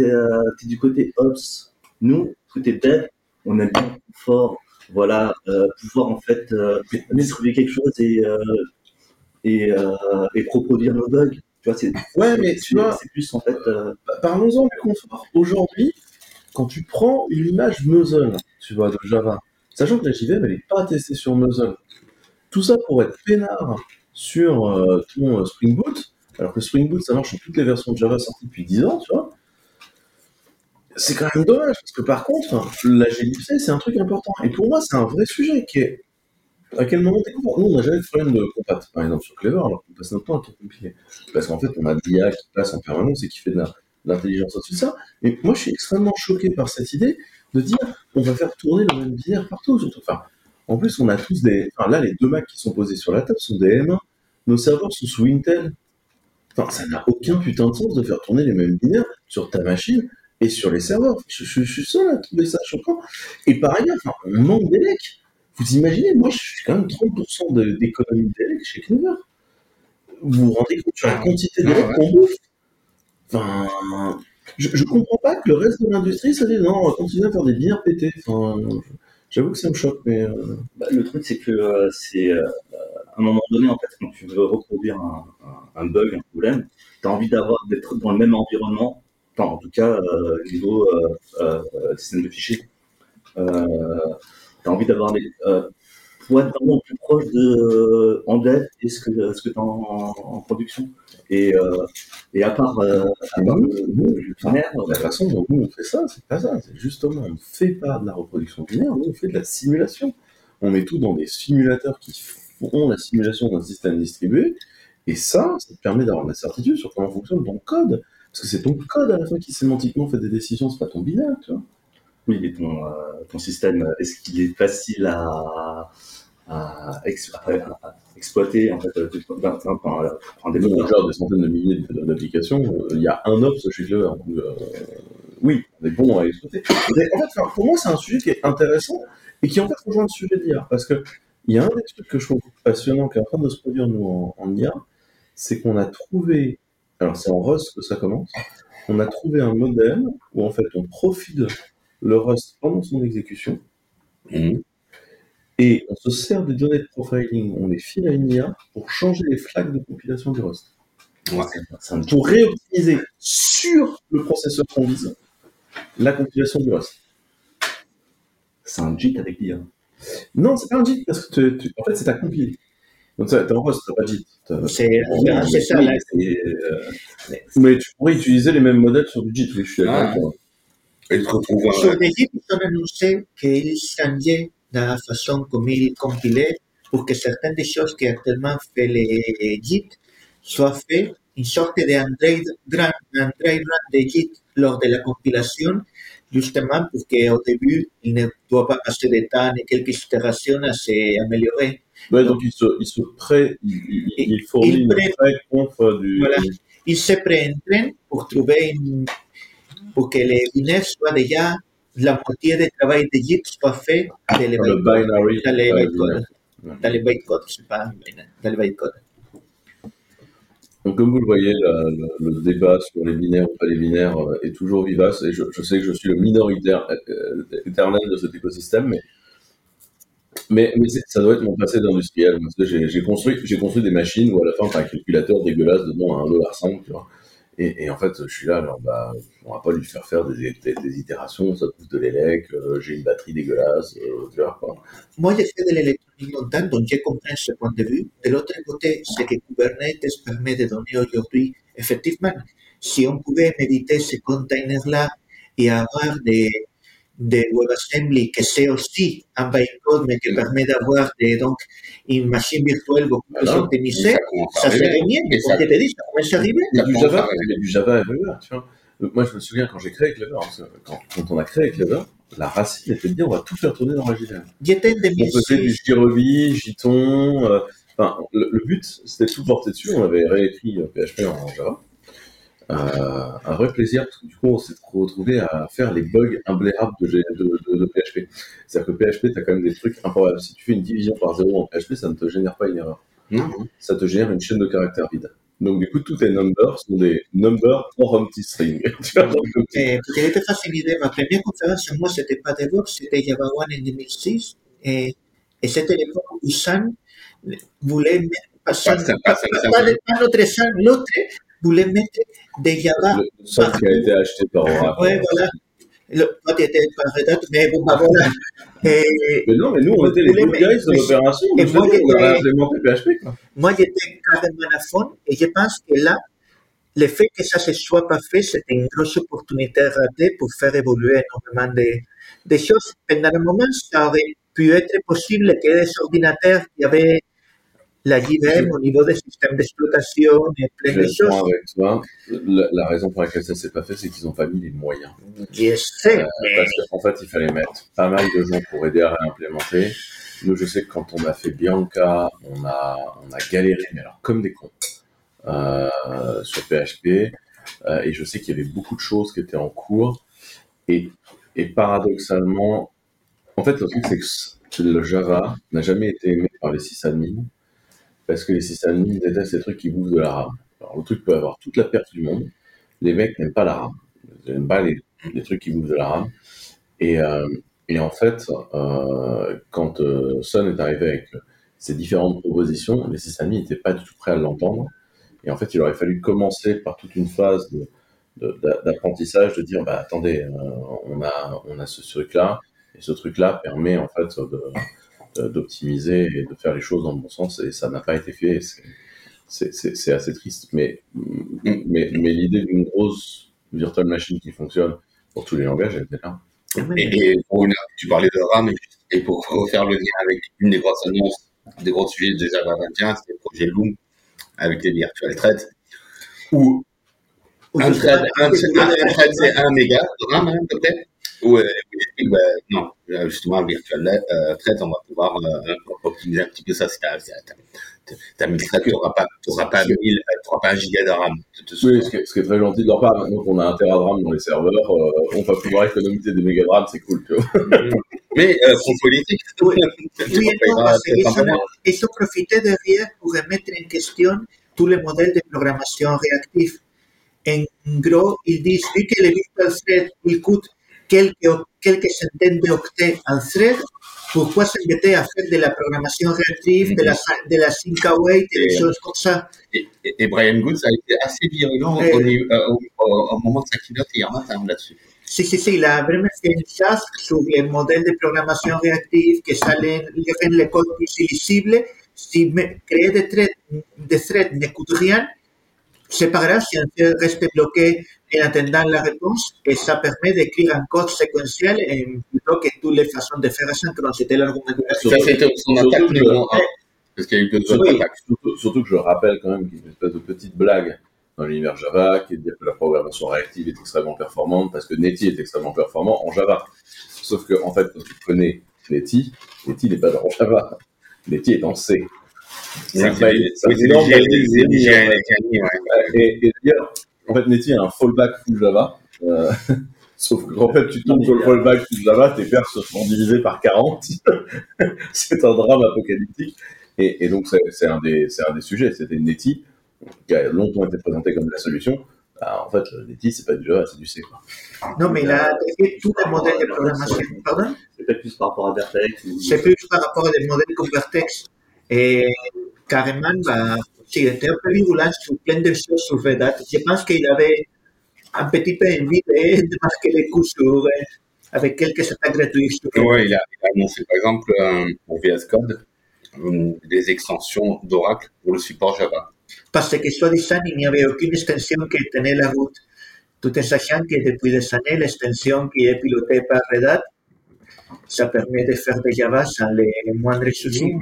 euh, t'es du côté ops. Nous, côté dev, on aime bien le confort. Voilà, euh, pouvoir en fait euh, distribuer quelque chose et euh, et, et reproduire nos bugs. Tu vois, c'est Ouais, mais tu vois, c'est plus en fait. Parlons-en du confort. Aujourd'hui, quand tu prends une image Muzzle, tu vois, de Java, sachant que la JVM, elle n'est pas testée sur Muzzle, tout ça pour être peinard sur euh, ton euh, Spring Boot, alors que Spring Boot, ça marche sur toutes les versions de Java sorties depuis 10 ans, tu vois, c'est quand même dommage, parce que par contre, la GLibC, c'est un truc important. Et pour moi, c'est un vrai sujet qui est à quel moment t'es Nous, on n'a jamais de problème de compat, par exemple, sur Clever, alors qu'on passe notre temps à tout compiler. Parce qu'en fait, on a l'IA qui passe en permanence et qui fait de de l'intelligence au-dessus de ça. Et moi, je suis extrêmement choqué par cette idée de dire on va faire tourner le même binaire partout. En plus, on a tous des. Enfin, là, les deux Macs qui sont posés sur la table sont des M1. Nos serveurs sont sous Intel. Enfin, ça n'a aucun putain de sens de faire tourner les mêmes binaires sur ta machine et sur les serveurs. Je, je- je suis seul à trouver ça choquant. Et par ailleurs, enfin, on manque d'élec. Vous imaginez, moi, je suis quand même 30% de- d'économie d'élec chez Clever. Vous vous rendez compte sur la quantité d'élec ouais. qu'on bouffe? Enfin, je, je comprends pas que le reste de l'industrie, ça dit non, on va continuer à faire des binaires pétés. Enfin, j'avoue que ça me choque, mais euh, bah, le truc, c'est que euh, c'est euh, à un moment donné, en fait, quand tu veux reproduire un, un, un bug, un problème, tu as envie d'avoir d'être dans le même environnement, enfin, en tout cas, euh, au niveau euh, euh, système de fichiers. Tu as envie d'avoir des. Pour être vraiment plus proche de en dev et ce que ce que tu en, en production. Et, et à part, à part nous, le, nous, binaire, la façon dont nous on fait ça, c'est pas ça. C'est justement, on ne fait pas de la reproduction binaire, nous on fait de la simulation. On met tout dans des simulateurs qui font la simulation d'un système distribué, et ça, ça te permet d'avoir de la certitude sur comment fonctionne ton code. Parce que c'est ton code à la fin qui sémantiquement fait des décisions, c'est pas ton binaire, tu vois. Oui, mais ton, euh, système, est-ce qu'il est facile à, à, ex- à- à exploiter en fait, euh, gère des centaines de milliers d'applications. euh, Il y a un ops chez Clever. Donc, euh, oui, on est bon à exploiter. En fait, enfin, pour moi, c'est un sujet qui est intéressant et qui en fait rejoint le sujet d'IA. Parce que il y a un des trucs que je trouve passionnant qui est en train de se produire, nous, en IA, c'est qu'on a trouvé, alors c'est en Rust que ça commence, on a trouvé un modèle où en fait on profile le Rust pendant son exécution et on se sert des données de profiling, on les file à une IA pour changer les flags de compilation du Rust Ouais. C'est un pour réoptimiser sur le processeur qu'on vise la compilation du Rust. c'est un JIT avec l'IA. Non, c'est pas un JIT, parce que tu- tu- en fait, c'est ta compile. Donc, t'as pas JIT. C'est ça, là. Et, euh, Mais tu pourrais utiliser les mêmes modèles sur du JIT, oui, je suis d'accord. Ah. Et te retrouves Sur un. les Git, ils ont annoncé qu'ils changeaient la façon comme ils compilaient pour que certaines des choses qui actuellement fait les Git soient faites une sorte d'Android run, Android run de Git lors de la compilation, justement pour qu'au début, il ne doit pas passer de temps et quelques itérations à s'améliorer. Ouais, donc, il se, il se pré, il, il, fournit Il une pré- pré-conf du. Voilà. Ils se préentraînent pour trouver une- pour que les binaires soient déjà la moitié du travail de Git soit fait dans les dans le bytecodes. Dans les bytecodes. Dans les bytecodes, c'est pas dans les bytecodes. Donc, comme vous le voyez, la- le, le débat sur les binaires ou pas les binaires euh, est toujours vivace. Et je, je sais que je suis le minoritaire euh, éternel de cet écosystème, mais, mais, c'est- ça doit être mon passé d'industriel. J'ai construit, construit des machines où à la fin, t'as un calculateur dégueulasse dedans à 1,5$, tu vois. Et, en fait, je suis là, alors, bah, on va pas lui faire faire des, des, itérations, ça coûte de l'élec, euh, j'ai une batterie dégueulasse, euh, tu vois, quoi. Moi, j'ai fait de l'électronique longtemps, donc j'ai compris ce point de vue. De l'autre côté, ce que Kubernetes permet de donner aujourd'hui, effectivement, si on pouvait éviter ces containers-là et avoir des, des WebAssembly que c'est aussi un bytecode, mais qui permet d'avoir donc une machine virtuelle beaucoup plus optimisée, Ça serait bien. Et ça- dis, ça commence à arriver. Il y a du Java, il y a du Java everywhere, tu vois. Euh, Moi, je me souviens quand j'ai créé Clever, que quand, quand on a créé Clever, la racine était de dire on va tout faire tourner dans la JVM. On faisait du 2006. JRuby, Jython. euh, enfin, le, le but, c'était de tout porter dessus. On avait réécrit euh, PHP en Java. Euh, un vrai plaisir, parce que du coup, on s'est retrouvé à faire les bugs imblérables de, G- de, de- de PHP. C'est-à-dire que PHP, tu as quand même des trucs improbables. Si tu fais une division par zéro en PHP, ça ne te génère pas une erreur. Ça te génère une chaîne de caractères vide. Donc, du coup, tous tes numbers sont des numbers or empty string. Eh, pour que fasse une idée, ma première conférence, moi, c'était pas DevOps, c'était Java One en 2006. Et, et c'était l'époque où Sun voulait mettre, pas, Pas pas, pas pas- pas le- pas voulait mettre des Java. le seul qui a été acheté par Oracle. Ouais, voilà. Le, toi, tu étais pas Red Hat, mais bon, bah voilà. Et Mais non, mais nous, on était les Vous good guys de l'opération. et moi, j'étais- implémenté PHP, quoi. moi, j'étais carrément à fond et je pense que là, le fait que ça ne se soit pas fait, c'était une grosse opportunité ratée pour faire évoluer énormément de, de choses. Pendant un moment, ça aurait pu être possible que des ordinateurs qui avaient la JVM au niveau des systèmes d'exploitation et plein Je de choses. avec toi. La, la raison pour laquelle ça s'est pas fait, c'est qu'ils n'ont pas mis les moyens. Je sais, Euh, mais parce qu'en fait, il fallait mettre pas mal de gens pour aider à réimplémenter. Nous, je sais que quand on a fait Bianca, on a, on a galéré, mais alors comme des cons, euh, sur PHP. Euh, et je sais qu'il y avait beaucoup de choses qui étaient en cours. Et, et paradoxalement, en fait, le truc, c'est que le Java n'a jamais été aimé par les sysadmins parce que les sysadmins détestent ces trucs qui bouffent de la RAM. Alors, le truc peut avoir toute la perte du monde. Les mecs n'aiment pas la RAM. Ils n'aiment pas les, les trucs qui bouffent de la RAM. Et, euh, et en fait, euh, quand euh, Sun est arrivé avec ces différentes propositions, les sysadmins n'étaient pas du tout prêts à l'entendre. Et en fait, il aurait fallu commencer par toute une phase d'apprentissage, de dire, bah attendez, euh, on a, on a ce truc-là, et ce truc-là permet en fait de- d'optimiser et de faire les choses dans le bon sens, et ça n'a pas été fait. c'est- assez triste, mais, mais, mais l'idée d'une grosse virtual machine qui fonctionne pour tous les langages, elle était là. Et, et pour une, tu parlais de RAM, et, pour refaire le lien avec une des grosses annonces, des gros sujets de Java 21, c'est le projet Loom avec les virtual threads, où un thread, un, un- un thread, c'est 1 méga de RAM, hein, peut-être ou euh, oui, bah, non, euh, justement, virtual euh, thread, on va pouvoir euh, optimiser un petit peu ça. Si t'as, t'as, t'as- t'as 1000 threads, tu n'auras pas, t'auras pas, 1000, euh, t'auras pas un giga de RAM. Oui, ce qui, est, ce qui est très gentil de leur part, maintenant qu'on a un Tera de RAM dans les serveurs, euh, on va pouvoir économiser des mégas de RAM, c'est cool, tu vois. Mais euh, pour politique, Oui, un ils ont profité derrière pour remettre en question tous les modèles de programmation réactifs. En gros, ils disent, vu que le virtual thread, il coûte quelques, quelques centaines d'octets en thread, pourquoi s'embêter à faire de la programmation réactive, de la, de la sync await et des Et- choses comme ça Et, et- et Brian Goods a été assez virulent Eh. au, au, au- au moment de sa keynote hier matin là-dessus. Si, si, si, il a vraiment fait une chasse sur les modèles de programmation réactive que ça les, les rend le code plus illisible. Si me- créer des threads, des threads ne coûte rien, c'est pas grave si un thread reste bloqué en attendant la réponse et ça permet d'écrire un code séquentiel et plutôt que toutes les façons de faire asynchrone. C'était l'argument de la Ça, c'était son surtout attaque que- numéro 1. Parce qu'il y a eu deux Oui, attaques. surtout, surtout que je rappelle quand même qu'il y a une espèce de petite blague dans l'univers Java qui est de dire que la programmation réactive est extrêmement performante parce que Netty est extrêmement performant en Java. Sauf que, en fait, quand tu connais Netty, Netty n'est pas dans Java. Netty est en C. Et d'ailleurs, en fait, Netty a un fallback full Java. Euh, sauf qu'en fait, tu tombes sur le fallback full Java, tes paires se font diviser par 40. c'est un drame apocalyptique. Et, et donc, c'est un, des- c'est un des sujets. C'était Netty, qui a longtemps été présenté comme la solution. Bah, en fait, Netty, c'est pas du Java, c'est du C. quoi. Non, mais il a attaqué tous les modèles de programmation. Pardon? C'est peut-être plus par rapport à Vertex. ou- C'est plus par rapport à des modèles comme Vertex. Et carrément, bah, il était un peu virulent sur plein de choses sur Red Hat. Je pense qu'il avait un petit peu envie de, de marquer les coups sur, avec quelques attaques gratuites. Ouais, il a, il a annoncé par exemple euh, pour VS Code euh, des extensions d'Oracle pour le support Java. Parce que soi-disant, il n'y avait aucune extension qui tenait la route. Tout en sachant que depuis des années, l'extension qui est pilotée par Red Hat, ça permet de faire de Java sans les moindres soucis.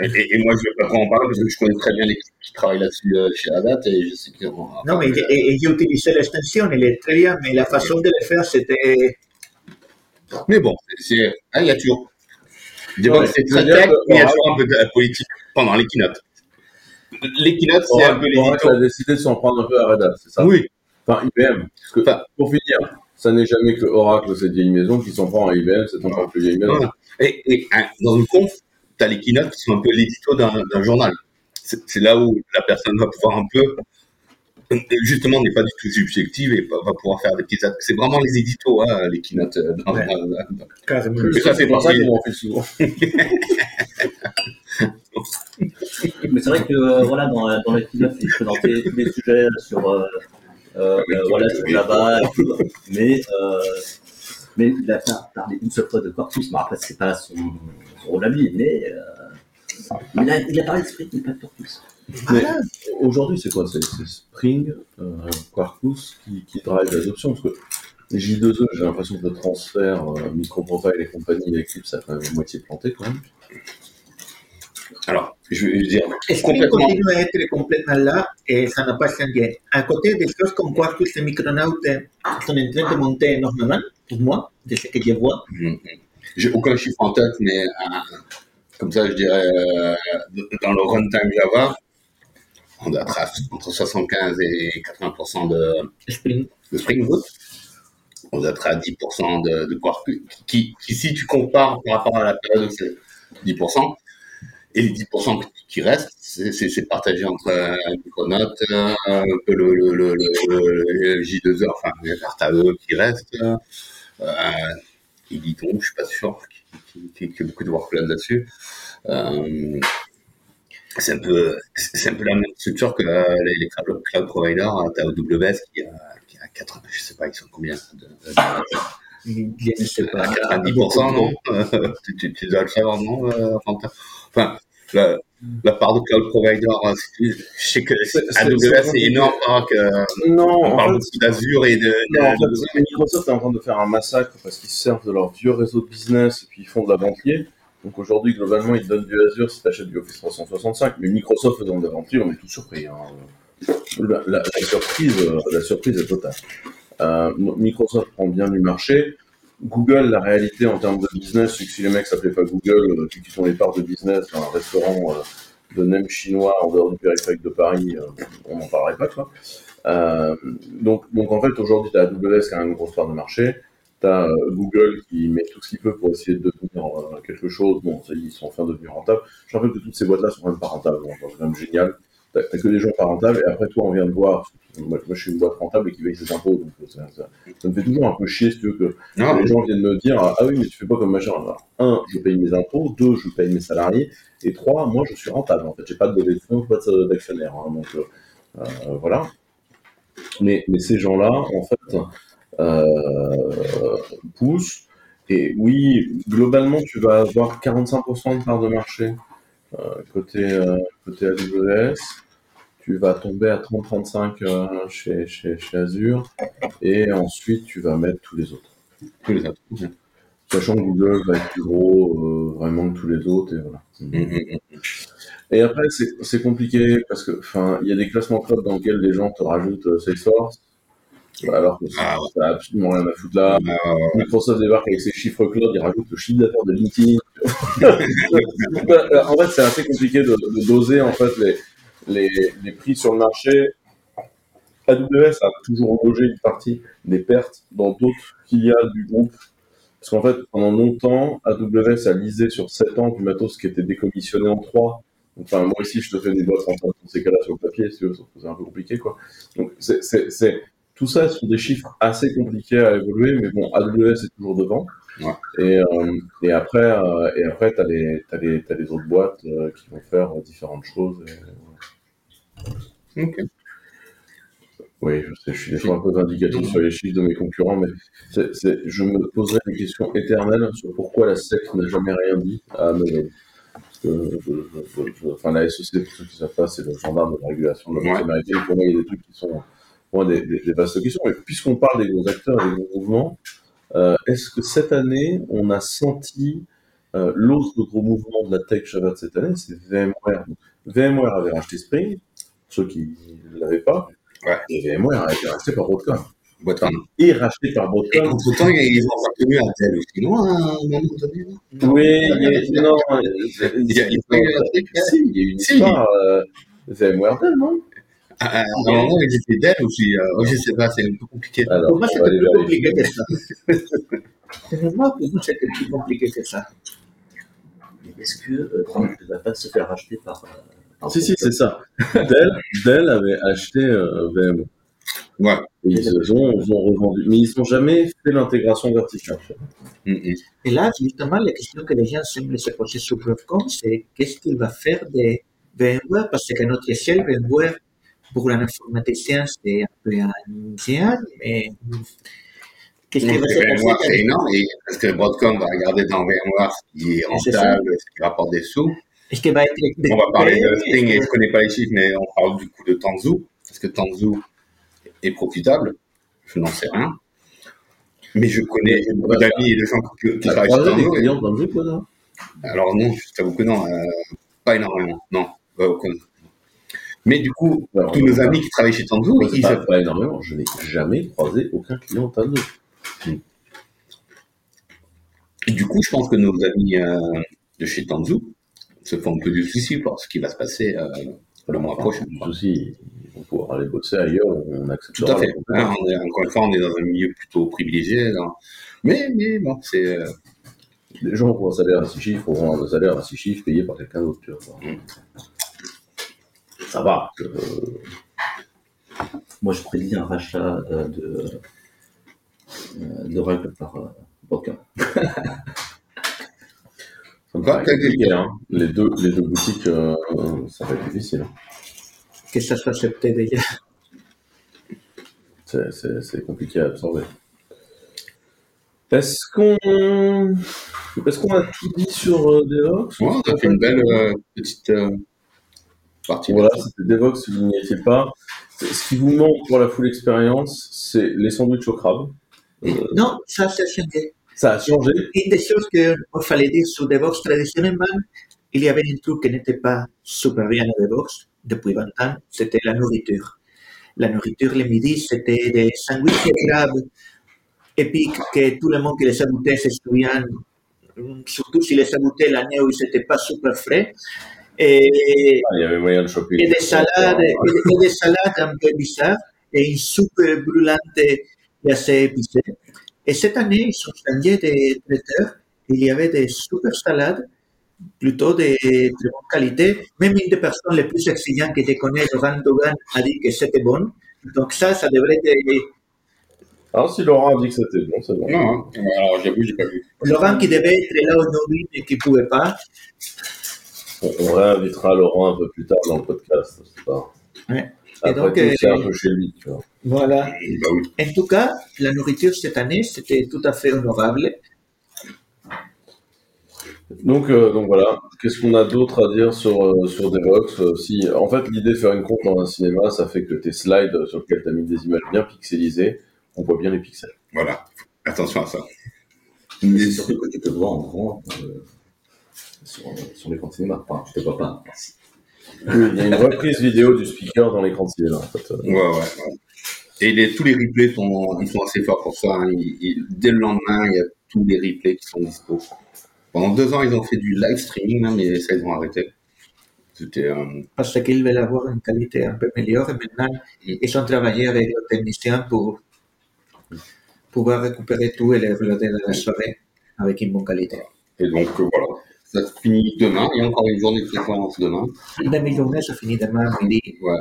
Et, et- et moi, je ne vais pas en parler parce que je connais très bien l'équipe qui travaille là-dessus euh, chez Red Hat et je sais qu'ils ont. Non, mais et- et j'ai utilisé l'extension, elle est très bien, mais la façon de le faire, c'était Mais bon, c'est-. Ah, il y a toujours. Je Ouais, que c'est très tech, mais il y a toujours un peu de politique pendant les keynotes. Les keynotes, c'est un peu les Oracle a décidé de s'en prendre un peu à Red Hat, c'est ça? Oui, Enfin, IBM. Parce que, Enfin- pour finir, ça n'est jamais que Oracle, cette vieille maison, qui s'en prend à IBM, c'est encore plus vieille maison. Voilà. Et, et, hein, dans une conf, tu as les keynotes qui sont un peu l'édito d'un d'un journal. c'est c'est là où la personne va pouvoir un peu, justement, n'est pas du tout subjective et va pouvoir faire des petits. C'est vraiment les éditos, hein, les keynotes. euh, dans- Ouais. dans- dans- Carrément. Mais ça, c'est pour ça qu'on en fait souvent. Mais c'est vrai que euh, voilà, dans, dans la keynote, il présentait tous les sujets sur, euh, euh, euh, voilà, tout. Mais, euh, mais il a parlé une seule fois de Corpus. Bon, après, c'est pas son, son rôle à lui, mais, euh, mais il, a, il a parlé de Spring, mais pas de Corpus. Mais aujourd'hui, c'est quoi? C'est Spring, euh, Quarkus qui, qui drive l'adoption Parce que les J2E, j'ai l'impression que le transfert euh, microprofile et compagnie Eclipse, ça a quand même moitié planté quand même. Alors, je vais dire complètement. continue à être complètement là et ça n'a pas changé? À côté des choses comme Quarkus et Micronaut sont en train de monter énormément, pour moi, de ce que je vois. Mhm. J'ai aucun chiffre en tête, mais euh, comme ça, je dirais, euh, dans le runtime Java, on doit être entre 75 et 80% de, Spring. de Spring Boot. On doit être à 10% de, de Quarkus, qui, qui, si tu compares par rapport à la période, c'est 10%. Et les 10% qui restent, c'est- partagé entre euh, Micronaut, euh, peu le, le, le, le, le J2E, enfin, les RTAE qui restent, euh, Editon, je suis pas sûr qu'il y ait beaucoup de workload là-dessus. Euh, c'est un peu, un peu la même structure que euh, les, cloud providers. T'as AWS qui a, qui a 80, je sais pas, ils sont combien de- Je ne sais pas. à 90%, non? Tu, tu, tu dois le savoir, non euh, Enfin, la, la part de cloud provider, euh, je sais que AWS c'est- énorme, hein, que, Non, on parle fait, beaucoup d'Azure et de, de- Non, en de- fait, Microsoft est en train de faire un massacre parce qu'ils se servent de leur vieux réseau de business et puis ils font de la liée. Donc aujourd'hui, globalement, ils te donnent du Azure si tu achètes du Office 365. Mais Microsoft faisant de la liée, on est tous surpris. hein. La, la- la surprise, euh, la surprise est totale. Euh, Microsoft prend bien du marché. Google, la réalité en termes de business, c'est que si les mecs s'appelaient pas Google, euh, puis qu'ils ont les parts de business dans un restaurant euh, de nem chinois en dehors du périphérique de Paris, on n'en parlerait pas, quoi. Donc, donc en fait, aujourd'hui, tu as AWS qui a une grosse part de marché, tu as Google qui met tout ce qu'il peut pour essayer de devenir quelque chose. Bon, ils sont enfin devenus rentables. Je rappelle que toutes ces boîtes-là sont même pas rentables, donc c'est quand même génial. Tu n'as que des gens pas rentables, et après, toi, on vient de voir. Moi, moi, je suis une boîte rentable et qui paye ses impôts, donc ça, ça- ça me fait toujours un peu chier, si tu veux, que les gens viennent me dire Ah oui, mais tu fais pas comme machin. Alors, un, je paye mes impôts, deux, je paye mes salariés, et trois, moi, je suis rentable. En fait, j'ai pas de levée de fonds, pas de- d'actionnaire. hein, donc, euh, euh, voilà. Mais, mais ces gens-là, en fait, euh, poussent. Et oui, globalement, tu vas avoir 45% de part de marché euh, côté, euh, côté AWS. Tu vas tomber à 30-35 euh, chez, chez, chez Azure. Et ensuite, tu vas mettre tous les autres. tous les autres. Sachant que Google va être plus gros euh, vraiment que tous les autres. Et voilà. Mhm. Et après, c'est compliqué parce que, enfin, il y a des classements cloud dans lesquels les gens te rajoutent euh, Salesforce, alors que ça Ah ouais. n'a absolument rien à foutre là. Euh, Microsoft débarque avec ses chiffres cloud, il rajoute le chiffre d'affaires de LinkedIn. en fait, c'est assez compliqué de, de doser en fait les, les, les prix sur le marché. AWS a toujours logé une partie des pertes dans d'autres filiales du groupe. Parce qu'en fait, pendant longtemps, AWS a lisé sur 7 ans du matos qui était décommissionné en 3. Enfin, moi ici, je te fais des boîtes rentables dans ces cas-là sur le papier, c'est un peu compliqué, quoi. Donc, c'est, tout ça ce sont des chiffres assez compliqués à évoluer, mais bon, AWS est toujours devant. Ouais. Et, euh, et après, euh, et après, t'as les, les autres boîtes euh, qui vont faire euh, différentes choses. et- ok. Oui, je sais, je suis des fois un peu vindicatif sur les chiffres de mes concurrents, mais je me poserai des questions éternelles sur pourquoi la SEC n'a jamais rien dit à enfin, la SEC, pour ceux qui ne savent pas, c'est le gendarme de la régulation de la bourse américaine. Pour moi, il y a des trucs qui sont pour moi, des, des, des vastes questions. Mais puisqu'on parle des gros acteurs et des gros mouvements, euh, est-ce que cette année, on a senti euh, l'autre gros mouvement de la tech de cette année, c'est VMware. VMware avait racheté Spring, ceux qui ne l'avaient pas, Ouais. et VMware a été racheté par Broadcom. En- Et racheté par Et Broadcom. entre temps, ils ont appartenu à Dell aussi, non À un moment donné, non? Oui, il y a, non, Il y a- une histoire. Euh, VMware Dell, non? À à un moment, ils étaient Dell aussi. euh, Je sais pas, c'est un peu compliqué. Alors, Pour moi, c'était plus compliqué que ça. Pour moi, pour moi, c'était plus compliqué que ça. Mais est-ce que euh, Trump ne va pas se faire racheter par, euh, Si, si, c'est ça. Dell, Dell avait acheté euh, VMware. Ouais. Et ils ont, ils ont revendu. Mais ils n'ont jamais fait l'intégration verticale. Et là, justement, la question que les gens semblent se poser sur Broadcom, c'est qu'est-ce qu'il va faire de VMware? Parce qu'à notre échelle, VMware, pour un informaticien, c'est un peu un géant, mais qu'est-ce qui Donc, va se VMware, c'est énorme. Parce que Broadcom va regarder dans VMware ce qui est rentable, ce qui rapporte des sous. On va parler de Sting et je connais pas les chiffres, mais on parle du coup de Tanzu. Est-ce que Tanzu est profitable Je n'en sais rien. Mais je connais beaucoup d'amis et de gens qui, travaillent des Tanzu. clients dans le jeu, quoi, là Alors non, je t'avoue que non, euh, pas énormément. Non, pas aucun. Mais du coup, Alors, tous nos amis qui travaillent chez Tanzu, ils pas, savent. pas énormément. Je n'ai jamais croisé aucun client Tanzu. Et du coup, je pense que nos amis euh, de chez Tanzu se font un peu du souci pour ce qui va se passer euh, le mois prochain. Pas de souci, ils vont pouvoir aller bosser ailleurs, on acceptera. Tout à fait. Hein, on est- encore une fois, on est dans un milieu plutôt privilégié. là. Mais, mais bon, c'est. euh, Les gens pour un salaire à 6 chiffres auront un salaire à 6 chiffres payé par quelqu'un d'autre. Mm. Ça va. euh, Moi, je prédis un rachat euh, de, euh, d'Oracle par euh, Broadcom. Ça me Quoi, paraît quel- compliqué, hein. Les deux, les deux boutiques, euh, ça va être difficile. hein. que ça soit accepté déjà C'est, c'est, c'est compliqué à absorber. Est-ce qu'on, est-ce qu'on a tout dit sur euh, Devox ouais, on a fait une belle euh, petite euh, partie. Voilà, c'était Devox, vous n'y étiez pas. C'est- Ce qui vous manque pour la full expérience, c'est les sandwichs au crabe. Euh, Non, ça, c'est changé. Ça a changé. Une des choses qu'il fallait dire sur DevOps traditionnellement, il y avait un truc qui n'était pas super bien à DevOps depuis 20 ans, c'était la nourriture. La nourriture le midi, c'était des sandwichs crabe épiques que tout le monde qui les a goûtés se souvient, surtout si les a goûtés l'année où ils n'étaient pas super frais. Et Ah, il y avait moyen de choper. et des salades, et des salades un peu bizarres, et une soupe brûlante et assez épicée. Et cette année, ils ont changé de traiteur. Il y avait des super salades, plutôt de très bonne qualité. Même une des personnes les plus exigeantes que je connais, Laurent Dogan, a dit que c'était bon. Donc ça, ça devrait être... Alors, si Laurent a dit que c'était bon, c'est bon. Non, hein. alors j'avoue, j'ai pas vu. Laurent qui devait être là aujourd'hui, mais qui ne pouvait pas. On, on réinvitera Laurent un peu plus tard dans le podcast. C'est pas... Ouais. Et Après donc, tout, euh, c'est un peu chez lui, tu vois. Voilà. Bah oui. En tout cas, la nourriture cette année, c'était tout à fait honorable. Donc, euh, donc voilà. Qu'est-ce qu'on a d'autre à dire sur, euh, sur Devox Euh, si, En fait, l'idée de faire une compte dans un cinéma, ça fait que tes slides sur lesquels tu as mis des images bien pixelisées, on voit bien les pixels. Voilà. Attention à ça. C'est surtout que tu te vois en grand euh, sur, sur l'écran de cinéma. Enfin, tu te vois pas. Oui, il y a une reprise vidéo du speaker dans l'écran de cinéma, en fait. Ouais, ouais, ouais. Et les, tous les replays sont, ils sont assez forts pour ça. hein. Ils- ils- dès le lendemain, il y a tous les replays qui sont dispo. Pendant deux ans, ils ont fait du live streaming, hein, mais ça, ils ont arrêté. Euh, parce qu'ils veulent avoir une qualité un peu meilleure et maintenant ils ont travaillé avec les techniciens pour pouvoir récupérer tout et les reloader dans la soirée avec une bonne qualité. Et donc, euh, voilà. Ça se finit demain. Il y a encore une journée de conférence demain. Demi-journée, ça finit demain midi. Ouais.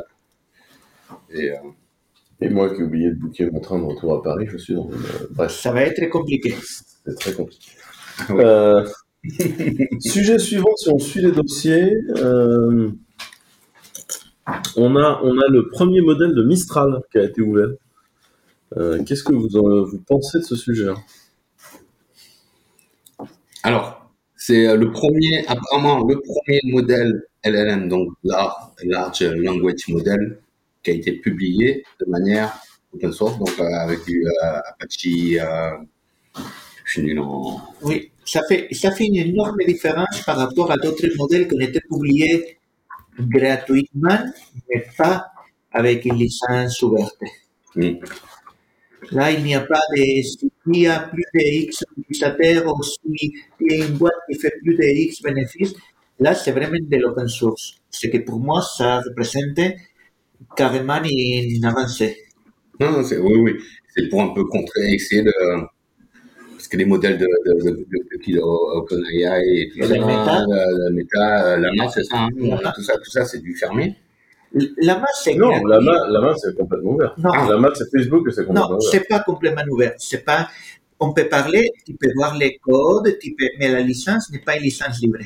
Et, euh, Et moi qui ai oublié de booker mon train de retour à Paris, je suis dans une... euh, Bref, Ça va être compliqué. c'est très compliqué. Ouais. Euh, sujet suivant, si on suit les dossiers, euh, on, a, on a le premier modèle de Mistral qui a été ouvert. Euh, Qu'est-ce que vous, en- vous pensez de ce sujet Alors, c'est euh, le premier, apparemment, le premier modèle LLM, donc Lar- Large Language Model, qui a été publié de manière open source, donc euh, avec du euh, Apache. euh, je suis nul en. Oui, ça fait, ça fait une énorme différence par rapport à d'autres modèles qui ont été publiés gratuitement, mais pas avec une licence ouverte. Mm. Là, il n'y a pas de s'il y a plus de X utilisateurs ou s'il y a une boîte qui fait plus de X bénéfices. Là, c'est vraiment de l'open source. Ce que pour moi, ça représente carrément une avancée. Non, non, c'est, oui, oui. C'est pour un peu contrer, essayer de. Parce que les modèles de, de, de, de, OpenAI et tout ça, les Meta. la, la Meta, euh, la c'est ça, hein, tout ça, tout ça, c'est du fermé. La masse, c'est Non, la main, la main c'est complètement ouvert. Non. La main, c'est Facebook et c'est complètement Non, ouvert. c'est pas complètement ouvert. C'est pas. On peut parler, tu peux voir les codes, tu peux, mais la licence n'est pas une licence libre.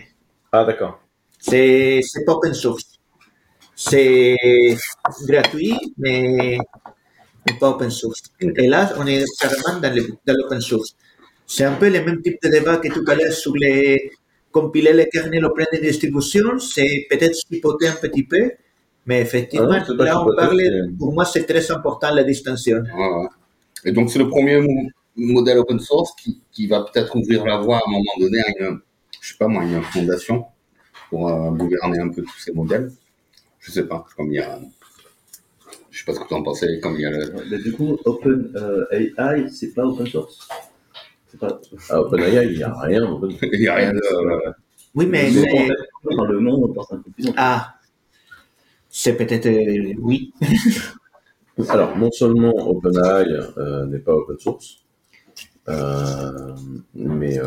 Ah, d'accord. C'est c'est pas open source. C'est gratuit, mais mais pas open source. Et là, on est carrément dans le- dans l'open source. C'est un peu le même type de débat que tout à l'heure sur les compiler les kernels auprès des distributions. C'est peut-être chipoter un petit peu, mais effectivement, Ah pas là, on c'est- pour moi, c'est très important la distinction. Ouais. Et donc, c'est le premier mo- modèle open source qui, qui va peut-être ouvrir la voie à un moment donné à une, je sais pas moi, une fondation pour euh, gouverner un peu tous ces modèles. Je sais pas, comme il y a, je sais pas ce que tu en pensais, comme il y a le, Mais du coup, Open euh, AI, c'est pas open source. Pas. À OpenAI, il n'y a rien. il y a rien de, euh, Oui, mais, dans le nom, on pense un peu plus. ah, c'est peut-être euh, oui. Alors, non seulement OpenAI euh, n'est pas open source, euh, mais,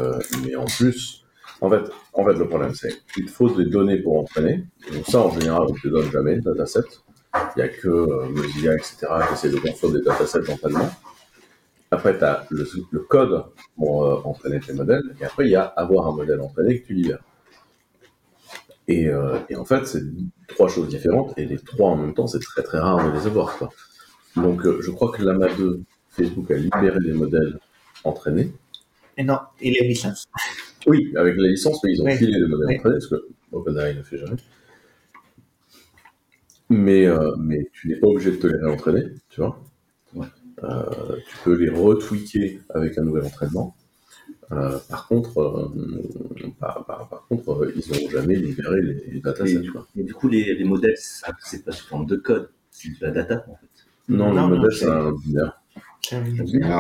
mais en plus, en fait, en fait, le problème, c'est qu'il te faut des données pour entraîner. Donc ça, en général, on ne te donne jamais, de dataset. Il n'y a que Mozilla, etc., qui essaie de construire des datasets d'entraînement. Après, tu as le, code pour entraîner tes modèles, et après, il y a avoir un modèle entraîné que tu libères. Et, et en fait, c'est trois choses différentes, et les trois en même temps, c'est très très rare de les avoir. Quoi. Donc, euh, je crois que l'AMA 2, Facebook a libéré des modèles entraînés. Et non, il est licence. Oui, avec la licence, mais ils ont Oui. filé des modèles Oui. entraînés, parce que OpenAI ne fait jamais. Mais, euh, mais tu n'es pas obligé de te les réentraîner, tu vois. Ouais. Euh, tu peux les retweaker avec un nouvel entraînement. Euh, par contre, euh, par, par- par contre, euh, ils n'ont jamais libéré les, les Et datasets. quoi. et du coup, les, les modèles, c'est pas sous forme de code, c'est de la data en fait. Non, Non, le non, modèle, c'est- un binaire.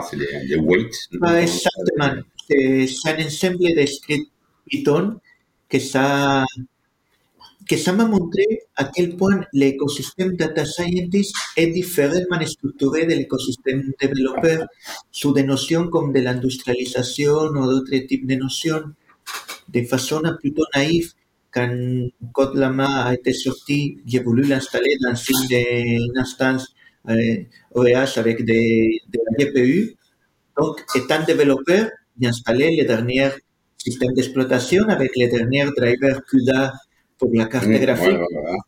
c'est des, des weights. Pas exactement. C'est c'est un ensemble de scripts Python que ça, que ça m'a montré à quel point l'écosystème data scientist est différemment structuré de l'écosystème développeur sous des notions comme de l'industrialisation ou d'autres types de notions de façon plutôt naïve. Quand Code Lama a été sorti, j'ai voulu l'installer dans une, instance OVH avec des, de la GPU. Donc, étant développeur, j'ai installé les derniers systèmes d'exploitation avec les derniers drivers CUDA pour la carte Mmh, graphique ouais, ouais.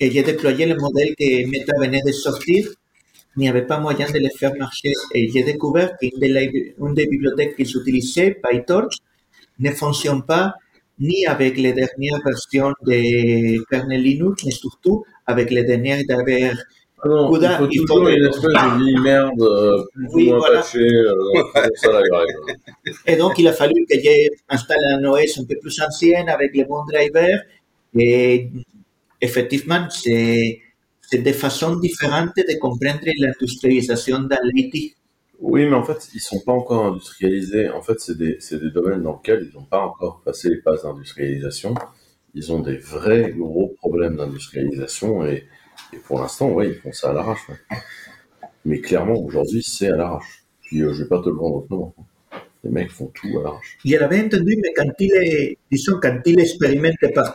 et j'ai déployé le modèle que Meta venait de sortir. Il n'y avait pas moyen de le faire marcher et j'ai découvert qu'une des, lib- une des bibliothèques qu'ils utilisaient, PyTorch, ne fonctionne pas ni avec les dernières versions de kernel Linux, mais surtout avec les dernières drivers non, il faut il toujours faut- une espèce de vieille merde, euh, plus Oui, ou moins voilà. patchée, euh, ça la grève. Et donc, il a fallu que j'installe un OS un peu plus ancien avec les bons drivers. Et effectivement, c'est des façons différentes de comprendre l'industrialisation dans l'IT. Oui, mais en fait, ils sont pas encore industrialisés. En fait, c'est des, des domaines dans lesquels ils n'ont pas encore passé les phases d'industrialisation. Ils ont des vrais gros problèmes d'industrialisation et, et pour l'instant, ouais, ils font ça à l'arrache. Mais clairement, aujourd'hui, c'est à l'arrache. Puis, euh, je vais pas te le vendre autrement. Les mecs font tout l'avais entendu, mais quand il, est, disons, quand il expérimente par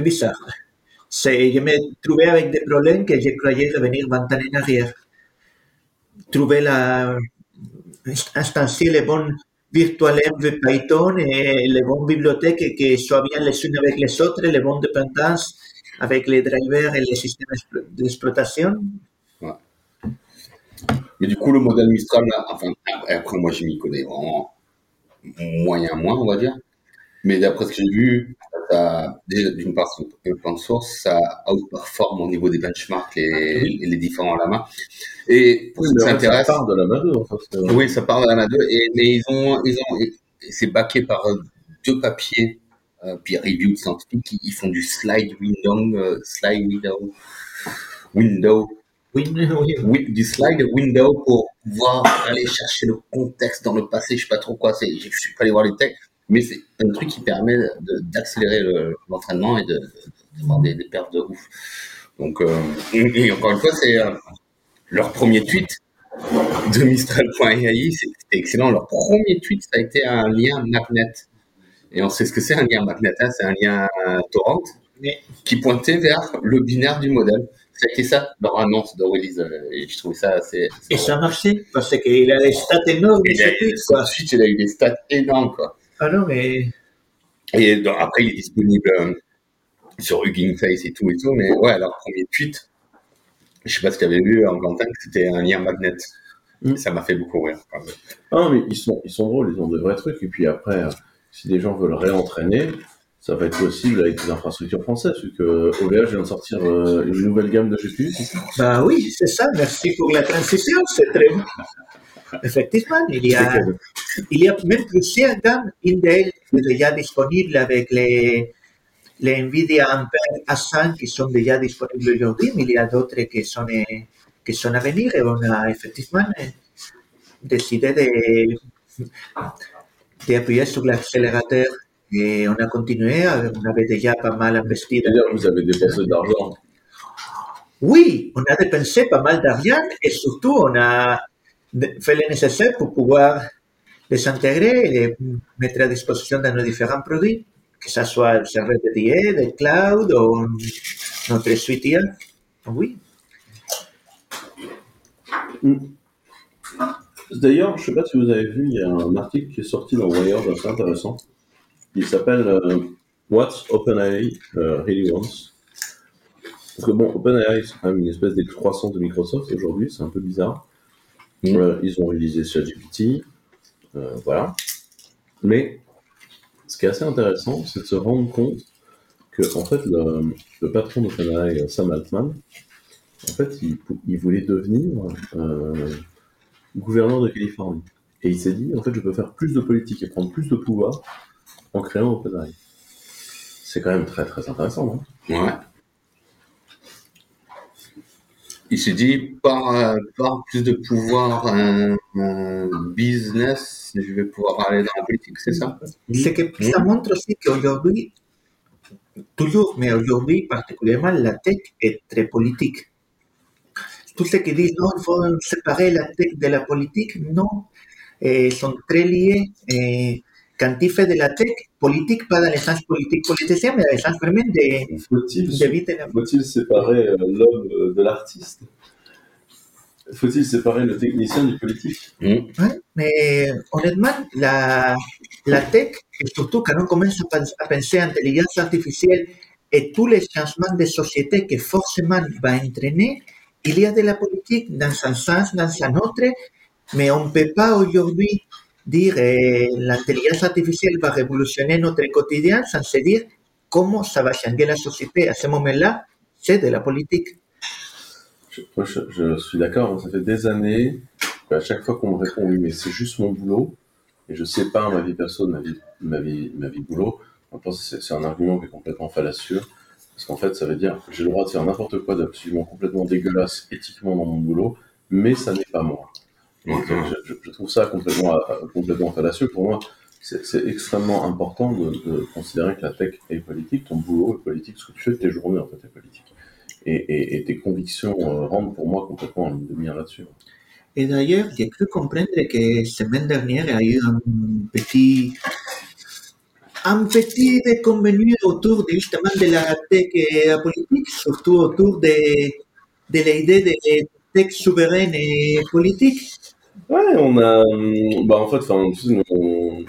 bizarre. Me trouvais avec des problèmes que je croyais revenir 20 ans en arrière. Trouver la, les bons de Python et les bonnes bibliothèques qui soient bien les unes avec les autres, les bonnes dépendances avec les drivers et les systèmes d'explo- d'exploitation. Mais du coup, le modèle Mistral, là, enfin, après, moi, je m'y connais vraiment moyen moins, on va dire. Mais d'après ce que j'ai vu, ça, déjà, d'une part, c'est open source, ça outperforme au niveau des benchmarks les, les, les différents lamas. Et pour en fait, ça part de la main en fait. oui, ça part de la 2, et, mais ils ont, ils ont, et c'est backé par euh, deux papiers, euh, peer reviewed scientifiques, qui ils font du slide window, euh, slide window, window, Oui, du slide window pour pouvoir aller chercher le contexte dans le passé, je sais pas trop quoi, c'est, je suis pas allé voir les textes, mais c'est un truc qui permet de- d'accélérer le- l'entraînement et de, de faire des, des de ouf. Donc, euh, et, encore une fois, c'est euh, leur premier tweet de Mistral.ai, c'était excellent. Leur premier tweet, ça a été un lien magnet. Et on sait ce que c'est un lien magnet, hein, c'est un lien euh, torrent. Qui pointait vers le binaire du modèle. C'était ça? Leur annonce de release. euh, Et je trouvais ça assez. Et ça a marché parce qu'il a des stats énormes, Et il a- quoi. il a eu des stats énormes, quoi. Ah non, mais Et donc, après, il est disponible euh, sur Hugging Face et tout et tout. Mais ouais, leur premier tweet, je sais pas si tu avais vu en Quentin, que c'était un lien magnet. Mm. Ça m'a fait beaucoup rire. quand même. Ah, mais ils sont, ils sont drôles, ils ont de vrais trucs. Et puis après, euh, si des gens veulent réentraîner, ça va être possible avec des infrastructures françaises, vu que OVH vient de sortir euh, une nouvelle gamme de GPU, c'est ça? Bah oui, c'est ça. Merci pour la transition, c'est très bon. Effectivement, il y a, il y a même plusieurs gammes Intel déjà disponibles avec les, les Nvidia Ampere A5 qui sont déjà disponibles aujourd'hui, mais il y a d'autres qui sont, qui sont à venir et on a effectivement eh, décidé de, d'appuyer sur l'accélérateur et on a continué, on avait déjà pas mal investi que vous avez dépensé de l'argent. Oui, on a dépensé pas mal d'argent et surtout on a fait le nécessaire pour pouvoir les intégrer et les mettre à disposition de nos différents produits, que ce soit le serveur dédié, de cloud ou notre suite IA. Oui, D'ailleurs, je sais pas si vous avez vu, il y a un article qui est sorti dans Wired assez intéressant. Il s'appelle euh, What's OpenAI euh, Really Wants. Parce que bon, OpenAI, c'est quand même une espèce d'excroissance de Microsoft aujourd'hui, c'est un peu bizarre. Mm. Euh, ils ont réalisé ChatGPT, euh, voilà. Mais ce qui est assez intéressant, c'est de se rendre compte que en fait le, le patron d'OpenAI, Sam Altman, en fait, il, voulait devenir euh, gouverneur de Californie. Et il s'est dit, en fait, je peux faire plus de politique et prendre plus de pouvoir en créant OpenAI. C'est quand même très très intéressant, non? Ouais. Il s'est dit, par, euh, par plus de pouvoir euh, euh, business, je vais pouvoir aller dans la politique, c'est ça? Ce que ça montre aussi qu'aujourd'hui, toujours, mais aujourd'hui particulièrement, la tech est très politique. Tous ceux qui disent non, il faut séparer la tech de la politique, non, eh, sont très liés. Et quand il fait de la tech politique, pas dans le sens politique politicien, mais dans le sens vraiment de- Faut-il d'éviter la faut-il séparer euh, l'homme euh, de l'artiste? Faut-il séparer le technicien du politique? Mm. Ouais, mais honnêtement, la, la tech, et surtout quand on commence à, pens- à penser à intelligence artificielle et tous les changements de société que forcément va entraîner, il y a de la politique dans un sens, dans un autre, mais on ne peut pas aujourd'hui dire eh, l'intelligence artificielle va révolutionner notre quotidien sans se dire comment ça va changer la société. À ce moment-là, c'est de la politique. je, je, je suis d'accord, hein, ça fait des années qu'à chaque fois qu'on me répond oui, mais c'est juste mon boulot, et je sépare ma vie perso de ma vie, ma vie, ma vie boulot, pense que c'est- un argument qui est complètement fallacieux. Parce qu'en fait, ça veut dire j'ai le droit de faire n'importe quoi d'absolument complètement dégueulasse éthiquement dans mon boulot, mais ça n'est pas moi. Donc, je, je- je trouve ça complètement, euh, complètement fallacieux. Pour moi, c'est extrêmement important de, de considérer que la tech est politique, ton boulot est politique, ce que tu fais de tes journées en fait est politique. Et, et- et tes convictions euh, rentrent pour moi complètement en ligne de mire là-dessus. Et d'ailleurs, j'ai cru comprendre que semaine dernière, il y a eu un petit, un petit déconvenu autour de, justement de la tech et la politique, surtout autour de, de l'idée de tech souveraine et politique. Ouais, on a. hum, Bah, en fait, enfin, on,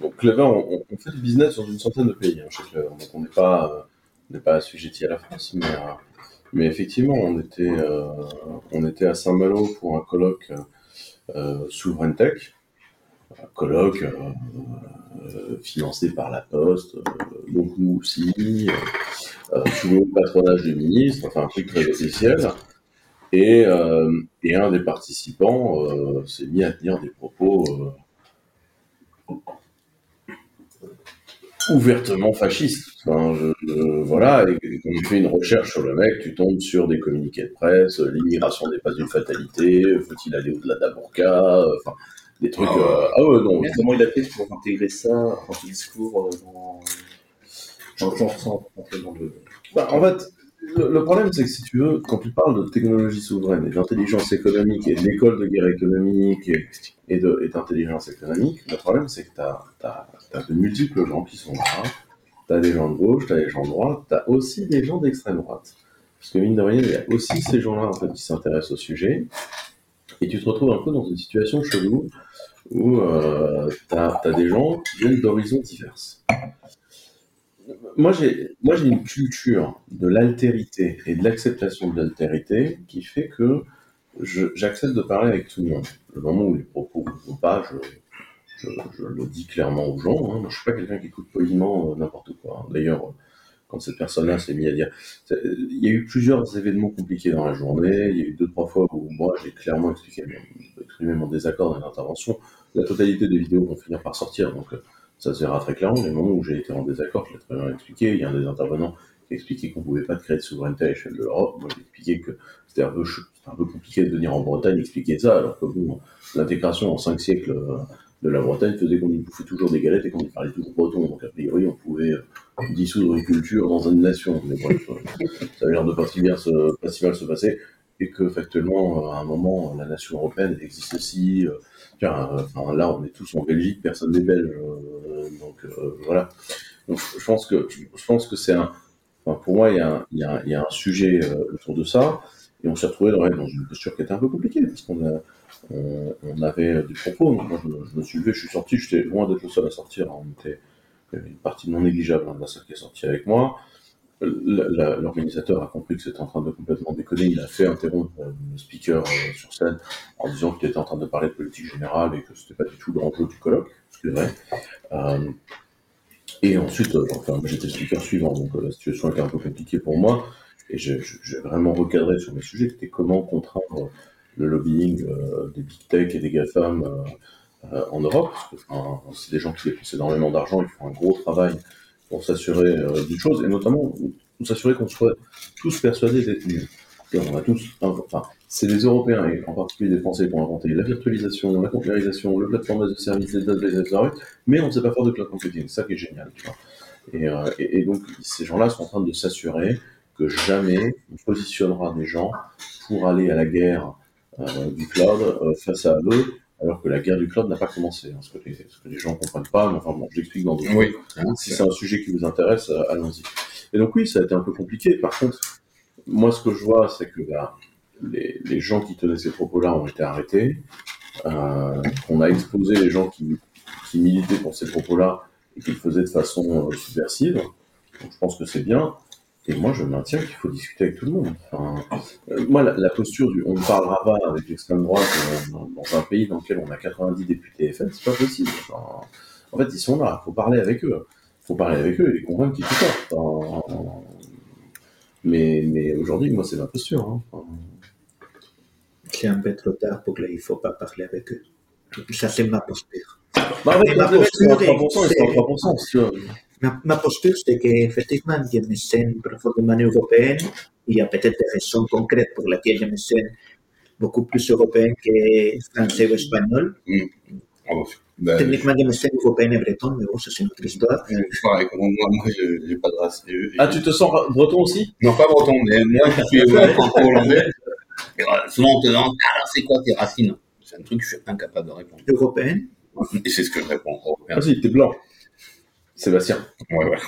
donc, Clever, on, fait du business dans une centaine de pays hein, chez Clever. Donc, on n'est pas, euh, n'est pas assujetti à la France, mais, euh, mais effectivement, on était, euh, on était à Saint-Malo pour un colloque euh, Souverain Tech, un colloque financé par la Poste, donc nous aussi, sous le patronage du ministre, enfin un truc très officiel. Et, euh, et un des participants euh, s'est mis à tenir des propos euh, ouvertement fascistes. Enfin, je- je- voilà, et, et quand tu fais une recherche sur le mec, tu tombes sur des communiqués de presse, l'immigration n'est pas une fatalité, faut-il aller au-delà de la burqa, enfin, des trucs... Ah euh, ah ouais, non, Mais comment il a fait pour intégrer ça dans ce discours euh, dans, dans dans le. Bah, en fait, le, problème, c'est que si tu veux, quand tu parles de technologie souveraine et d'intelligence économique et de de guerre économique et, d'intelligence économique, le problème, c'est que tu as, de multiples gens qui sont là. Tu as des gens de gauche, tu as des gens de droite, tu as aussi des gens d'extrême droite. Parce que mine de rien, il y a aussi ces gens-là en fait, qui s'intéressent au sujet. Et tu te retrouves un peu dans une situation chelou où tu as, des gens qui viennent d'horizons diverses. Moi, j'ai moi, j'ai une culture de l'altérité et de l'acceptation de l'altérité qui fait que j'accepte de parler avec tout le monde. Le moment où les propos ne vont pas, je, le dis clairement aux gens. Hein. Moi, je suis pas quelqu'un qui écoute poliment euh, n'importe quoi. D'ailleurs, euh, quand cette personne-là s'est mise à dire... Il y a eu plusieurs événements compliqués dans la journée. Il y a eu deux, trois fois où moi, j'ai clairement expliqué, exprimé mon désaccord dans une intervention. La totalité des vidéos vont finir par sortir, donc euh, ça se verra très clairement. Les moments où j'ai été en désaccord, je l'ai très bien expliqué. Il y a un des intervenants qui a expliqué qu'on pouvait pas créer de souveraineté à l'échelle de l'Europe. Moi, j'ai expliqué que c'était un peu, un peu compliqué de venir en Bretagne expliquer ça, alors que bon, l'intégration en cinq siècles euh, de la Bretagne faisait qu'on y bouffait toujours des galettes et qu'on y parlait toujours breton. Donc, a priori, on pouvait euh, dissoudre une culture dans une nation. Mais bref, euh, ça a l'air de pas si, bien mal se passer. Et que, factuellement, à un moment, la nation européenne existe aussi. tiens, enfin, là, on est tous en Belgique, personne n'est belge. euh, donc, euh, voilà. Je pense que, je pense que c'est un. Enfin, pour moi, il y, a un, il, y a un, sujet euh, autour de ça. Et on s'est retrouvé dans, une posture qui était un peu compliquée, parce qu'on on, avait des propos. Moi, je, me- suis levé, je suis sorti, j'étais loin d'être le seul à sortir. On était, une partie non négligeable hein, de la salle qui est sortie avec moi. L'organisateur a compris que c'était en train de complètement déconner. Il a fait interrompre euh, le speaker euh, sur scène en disant qu'il était en train de parler de politique générale et que c'était pas du tout l'enjeu du colloque, ce qui est vrai. Euh, et ensuite, euh, enfin, j'étais le speaker suivant, donc euh, la situation était un peu compliquée pour moi. Et j'ai vraiment recadré sur mes sujets, c'était comment contraindre le lobbying des big tech et des GAFAM en Europe. Enfin, c'est des gens qui dépensent énormément d'argent, ils font un gros travail pour s'assurer d'une chose, et notamment s'assurer qu'on soit tous persuadés d'être nuls. On a tous, c'est les Européens, et en particulier les Français, qui ont inventé la virtualisation, la containerisation, le plateforme de services, les databases, etc. Mais on ne sait pas faire de cloud computing, ça qui est génial. Tu vois. Et, euh, et, et donc, ces gens-là sont en train de s'assurer que jamais on positionnera des gens pour aller à la guerre euh, du cloud euh, face à eux, alors que la guerre du cloud n'a pas commencé. hein, ce, que les, ce que les gens ne comprennent pas, mais enfin bon, je l'explique dans d'autres Oui. si c'est un sujet qui vous intéresse, allons-y. Et donc oui, ça a été un peu compliqué. Par contre, moi, ce que je vois, c'est que bah, les, gens qui tenaient ces propos-là ont été arrêtés. Euh, on a exposé les gens qui, militaient pour ces propos-là et qui le faisaient de façon euh, subversive. Donc je pense que c'est bien. Et moi, je maintiens qu'il faut discuter avec tout le monde. Euh, moi, la, posture du on ne parlera pas avec l'extrême droite euh, dans, un pays dans lequel on a 90 députés FN, c'est pas possible. En fait, ils sont là, il faut parler avec eux. Il faut parler avec eux et les convaincre qu'ils font ça. Mais mais aujourd'hui, moi, c'est ma posture. Hein. C'est un peu trop tard pour que il ne faut pas parler avec eux. Ça, c'est ma posture. Bah, ma les posture est- 3%, c'est en 3%, si tu veux. Ma, ma posture, c'est qu'effectivement, je me sens profondément européenne. Il y a peut-être des raisons concrètes pour lesquelles je me sens beaucoup plus européen que français ou espagnol. Ah bon, ben, Techniquement, je me sens européenne et bretonne, mais bon, ça, c'est une autre histoire. je suis pareil, moi, moi, je j'ai pas de race. Je- je- Ah, tu te sens breton aussi? Non, pas breton, mais moi qui suis franco-hollandais, et, euh, souvent on te demande alors c'est quoi tes racines? C'est un truc que je suis incapable de répondre. Européenne, Et c'est ce que je réponds. européen. Ah si, t'es blanc. Sébastien. Ouais, ouais.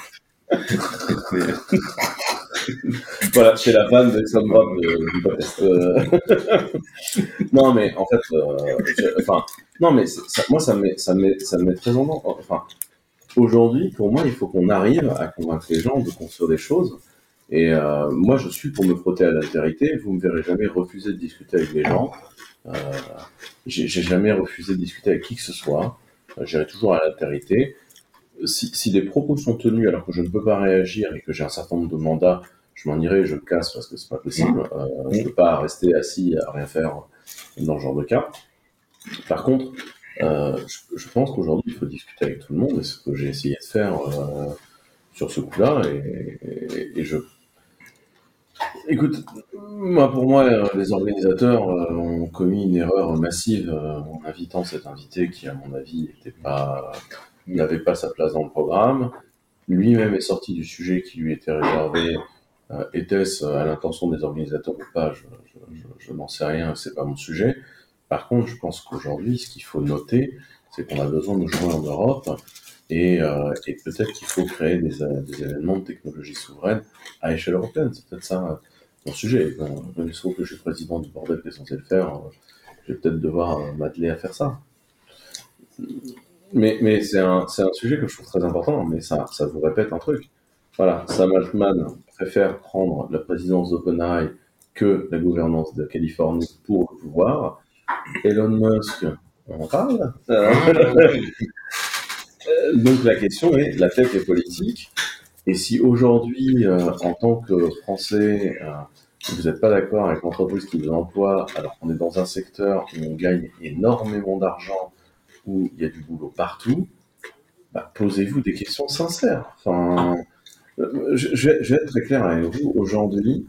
Voilà, c'est la vanne d'extrême droite de- du podcast. Euh, non, mais en fait, euh, je- enfin, non, mais ça, moi, ça me met, ça me met, ça me met très en ordre. Enfin, aujourd'hui, pour moi, il faut qu'on arrive à convaincre les gens de construire des choses. Et euh, moi, je suis pour me frotter à l'altérité. Vous me verrez jamais refuser de discuter avec les gens. Euh, j'ai jamais refusé de discuter avec qui que ce soit. Euh, J'irai toujours à l'altérité. Si, si des propos sont tenus alors que je ne peux pas réagir et que j'ai un certain nombre de mandats, je m'en irai, je me casse parce que c'est pas possible. Euh, je peux pas rester assis à rien faire dans ce genre de cas. Par contre, euh, je, je pense qu'aujourd'hui il faut discuter avec tout le monde et ce que j'ai essayé de faire euh, sur ce coup-là et, je. Écoute, pour moi, les organisateurs euh, ont commis une erreur massive euh, en invitant cet invité qui, à mon avis, n'avait pas sa place dans le programme. Lui-même est sorti du sujet qui lui était réservé Euh, Était-ce à l'intention des organisateurs ou pas je n'en sais rien, c'est pas mon sujet. Par contre, je pense qu'aujourd'hui, ce qu'il faut noter, c'est qu'on a besoin de jouer en Europe et, euh, et peut-être qu'il faut créer des, euh, des événements de technologie souveraine à échelle européenne. C'est peut-être ça euh, mon sujet. Bon, se trouve que je suis président du bordel qui est censé le faire. Je vais peut-être devoir m'atteler à faire ça. Mais, c'est un, sujet que je trouve très important, mais ça, vous répète un truc. Voilà, Sam Altman préfère prendre la présidence d'OpenAI que la gouvernance de Californie pour le pouvoir. Elon Musk, on en parle? Donc la question est, la tech est politique, et si aujourd'hui, euh, en tant que Français, euh, vous n'êtes pas d'accord avec l'entreprise qui vous emploie, alors qu'on est dans un secteur où on gagne énormément d'argent, où il y a du boulot partout, bah, posez-vous des questions sincères. Enfin, euh, je, je vais être très clair avec vous. Aujourd'hui,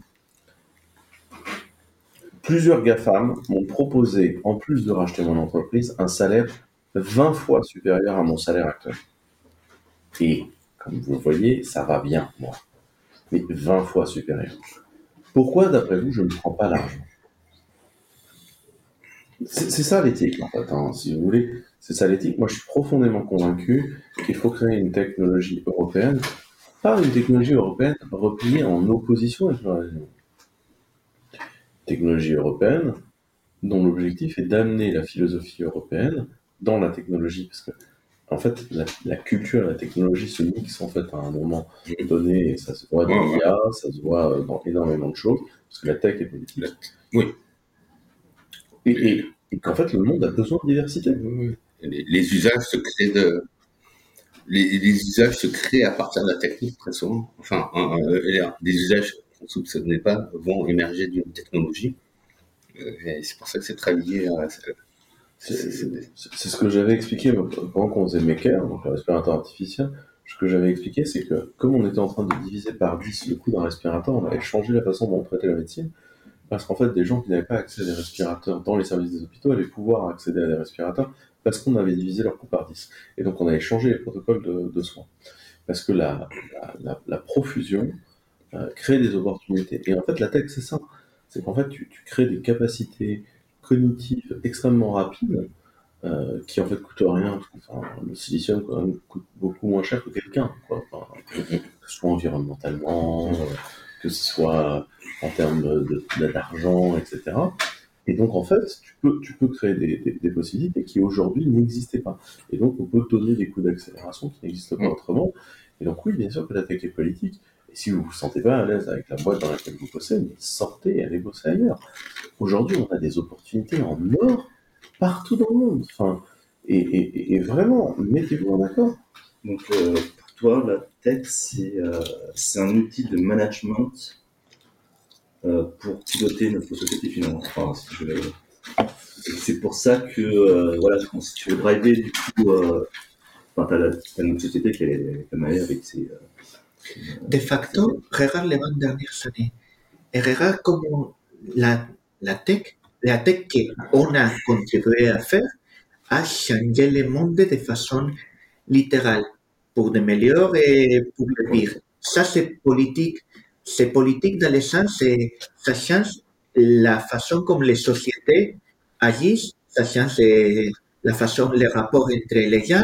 plusieurs GAFAM m'ont proposé, en plus de racheter mon entreprise, un salaire 20 fois supérieur à mon salaire actuel. Et comme vous le voyez, ça va bien, moi. Mais 20 fois supérieur. Pourquoi, d'après vous, je ne prends pas l'argent? C'est ça l'éthique, en fait, hein, si vous voulez. C'est ça l'éthique. Moi, je suis profondément convaincu qu'il faut créer une technologie européenne, pas une technologie européenne repliée en opposition avec monde. Technologie européenne dont l'objectif est d'amener la philosophie européenne dans la technologie, parce que en fait, la, la culture et la technologie se mixent en fait à un moment donné, et ça se voit dans Ouais, ouais. l'IA, ça se voit euh, dans énormément de choses, parce que la tech est politique. Oui. Et, et- et qu'en fait, le monde a besoin de diversité. Les, les usages se créent de. Les, les usages se créent à partir de la technique, très souvent. Enfin, euh, les, les usages qu'on ne soupçonnait pas vont émerger d'une technologie. Euh, c'est pour ça que c'est très lié à. C'est- ce que j'avais expliqué pendant qu'on faisait Maker, donc le respirateur artificiel. Ce que j'avais expliqué, c'est que comme on était en train de diviser par 10 le coût d'un respirateur, on avait changé la façon dont on traitait la médecine. Parce qu'en fait, des gens qui n'avaient pas accès à des respirateurs dans les services des hôpitaux allaient pouvoir accéder à des respirateurs parce qu'on avait divisé leur coût par 10. Et donc, on avait changé les protocoles de, soins. Parce que la, profusion euh, crée des opportunités. Et en fait, la tech, c'est ça. C'est qu'en fait, tu crées des capacités cognitives extrêmement rapides euh, qui en fait coûtent rien. parce que, enfin, le silicium quand même, coûte beaucoup moins cher que quelqu'un, quoi. Enfin, que ce soit environnementalement, euh, que ce soit en termes d'argent, etc. Et donc en fait, tu peux, tu peux créer des, des- des possibilités qui aujourd'hui n'existaient pas. Et donc on peut donner des coups d'accélération qui n'existent pas Mm. autrement. Et donc oui, bien sûr que la tech est politique. Si vous vous sentez pas à l'aise avec la boîte dans laquelle vous bossez, mais sortez et allez bosser ailleurs. Aujourd'hui, on a des opportunités en or partout dans le monde. Enfin, et, vraiment, mettez-vous en accord. Donc, euh, pour toi, la tech, c'est euh, un outil de management euh, pour piloter notre société finalement. Enfin, C'est pour ça que, voilà, si tu veux driver, du coup, enfin, la- t'as une société qui est elle est avec ses. De facto, regarde les 20 dernières années et regarde comment la, la tech, la tech qu'on a contribué à faire, a changé le monde de façon littérale, pour le meilleur et pour le pire. Ça, c'est politique. C'est politique dans le sens, ça change la façon comme les sociétés agissent, ça change euh, la façon, les rapports entre les gens.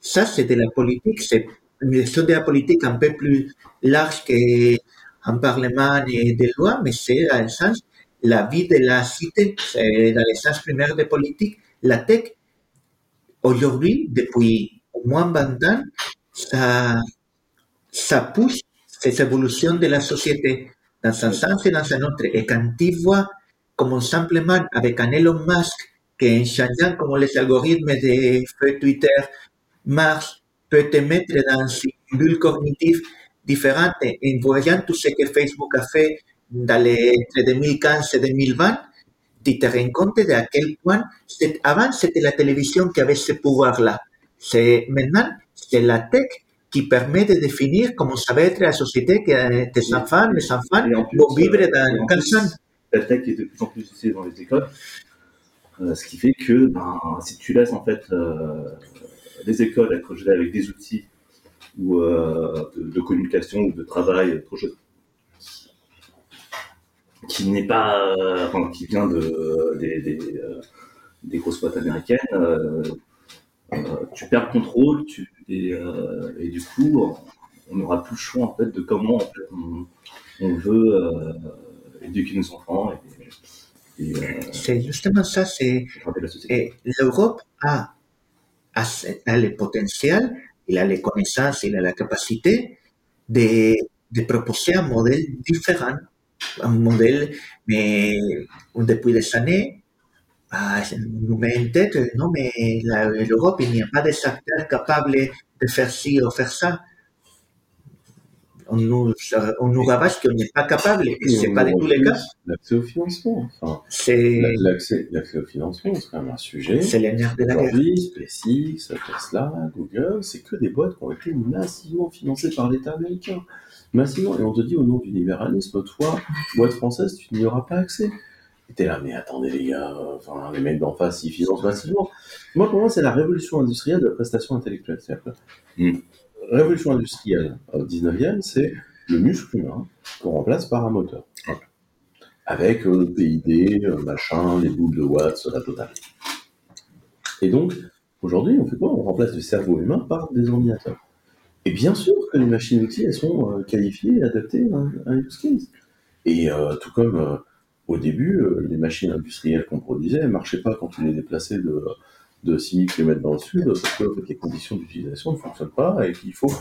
Ça, c'est de la politique, c'est une gestion de la politique un peu plus large qu'un parlement et des lois, mais c'est dans le sens, la vie de la cité, c'est dans le sens primaire de politique. La tech, aujourd'hui, depuis au moins 20 ans, ça, pousse ces évolutions de la société dans un sens et dans un autre. Et quand tu vois comme simplement avec un Elon Musk, qu'en changeant comme les algorithmes de Twitter marchent, peut te mettre dans une bulle cognitive différente en voyant tout ce que Facebook a fait dans les, entre 2015 et 2020, tu te rends compte de à quel point, avant c'était la télévision qui avait ce pouvoir-là. C'est, maintenant, c'est la tech qui permet de définir comment ça va être la société que tes enfants, mes enfants en plus, vont vivre dans plus, sens. La tech est de plus en plus utilisée dans les écoles, euh, ce qui fait que ben, si tu laisses en fait euh, les écoles être gelées avec des outils ou euh, de, de communication ou de travail, autre chose, qui n'est pas, euh, enfin, qui vient de des, des, euh, des grosses boîtes américaines, euh, euh, tu perds le contrôle, tu, et, euh, et du coup, on n'aura plus le choix en fait de comment en fait, on, on veut euh, éduquer nos enfants et, et euh, C'est justement ça, c'est. Et l'Europe a, a, le potentiel, il a les connaissances, il a la capacité de, de proposer un modèle différent, un modèle, mais depuis des années, ah, nous met en tête, non, mais l'Europe, il n'y a pas des acteurs capables de faire ci ou faire ça. On nous, on nous rabâche qu'on n'est pas capable, et c'est pas du tout le cas. L'accès au financement. Enfin, C'est l'accès, l'accès au financement, c'est quand même un sujet. c'est le nerf de la guerre. SpaceX, Tesla, Google, c'est que des boîtes qui ont été massivement financées par l'État américain. Massivement. Et on te dit au nom du libéralisme, toi, boîte française, tu n'y auras pas accès. Et t'es là, mais attendez les gars, enfin, les mecs d'en face, ils financent massivement. Moi, pour moi, c'est la révolution industrielle de la prestation intellectuelle. C'est-à-dire que, Mm. Révolution industrielle au 19e, c'est le muscle humain qu'on remplace par un moteur. Avec euh, le PID, euh, machin, les boules de watts, la totale. Et donc, aujourd'hui, on fait quoi? On remplace le cerveau humain par des ordinateurs. Et bien sûr que les machines-outils, elles sont euh, qualifiées et adaptées à un use case. Et euh, tout comme euh, au début, euh, les machines industrielles qu'on produisait, ne marchaient pas quand tu les déplaçais de, de 6000 km dans le sud, parce que les conditions d'utilisation ne fonctionnent pas et qu'il faut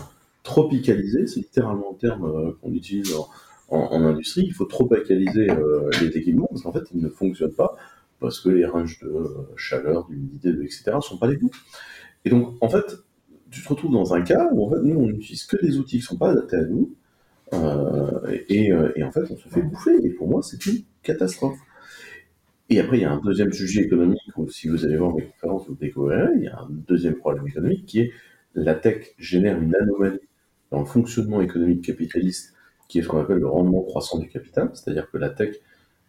tropicaliser, c'est littéralement le terme euh, qu'on utilise en, industrie, il faut tropicaliser euh, les équipements, parce qu'en fait, ils ne fonctionnent pas, parce que les ranges de euh, chaleur, d'humidité, etc. ne sont pas les bons. Et donc, en fait, tu te retrouves dans un cas où en fait, nous, on n'utilise que des outils qui ne sont pas adaptés à nous, euh, et, et en fait, on se fait bouffer. Et pour moi, c'est une catastrophe. Et après, il y a un deuxième sujet économique, où si vous allez voir mes conférences, vous découvrirez, il y a un deuxième problème économique qui est la tech génère une anomalie dans le fonctionnement économique capitaliste, qui est ce qu'on appelle le rendement croissant du capital, c'est-à-dire que la tech,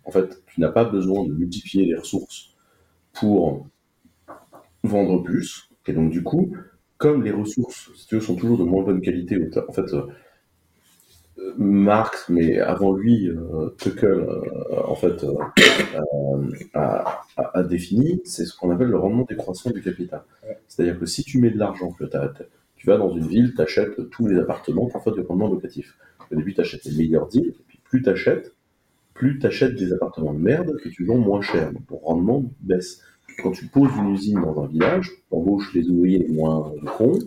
en fait, tu n'as pas besoin de multiplier les ressources pour vendre plus, et donc du coup, comme les ressources, si tu veux, sont toujours de moins bonne qualité, en fait, euh, Marx, mais avant lui, euh, euh, en fait, euh, euh, a, défini, c'est ce qu'on appelle le rendement décroissant du capital. C'est-à-dire que si tu mets de l'argent, que tu vas dans une ville, tu achètes tous les appartements faire du rendement locatif. Au début, tu achètes les meilleurs deals, et puis plus tu achètes, plus tu achètes des appartements de merde que tu vends moins cher. Donc ton rendement baisse. Quand tu poses une usine dans un village, tu embauches les ouvriers moins cons,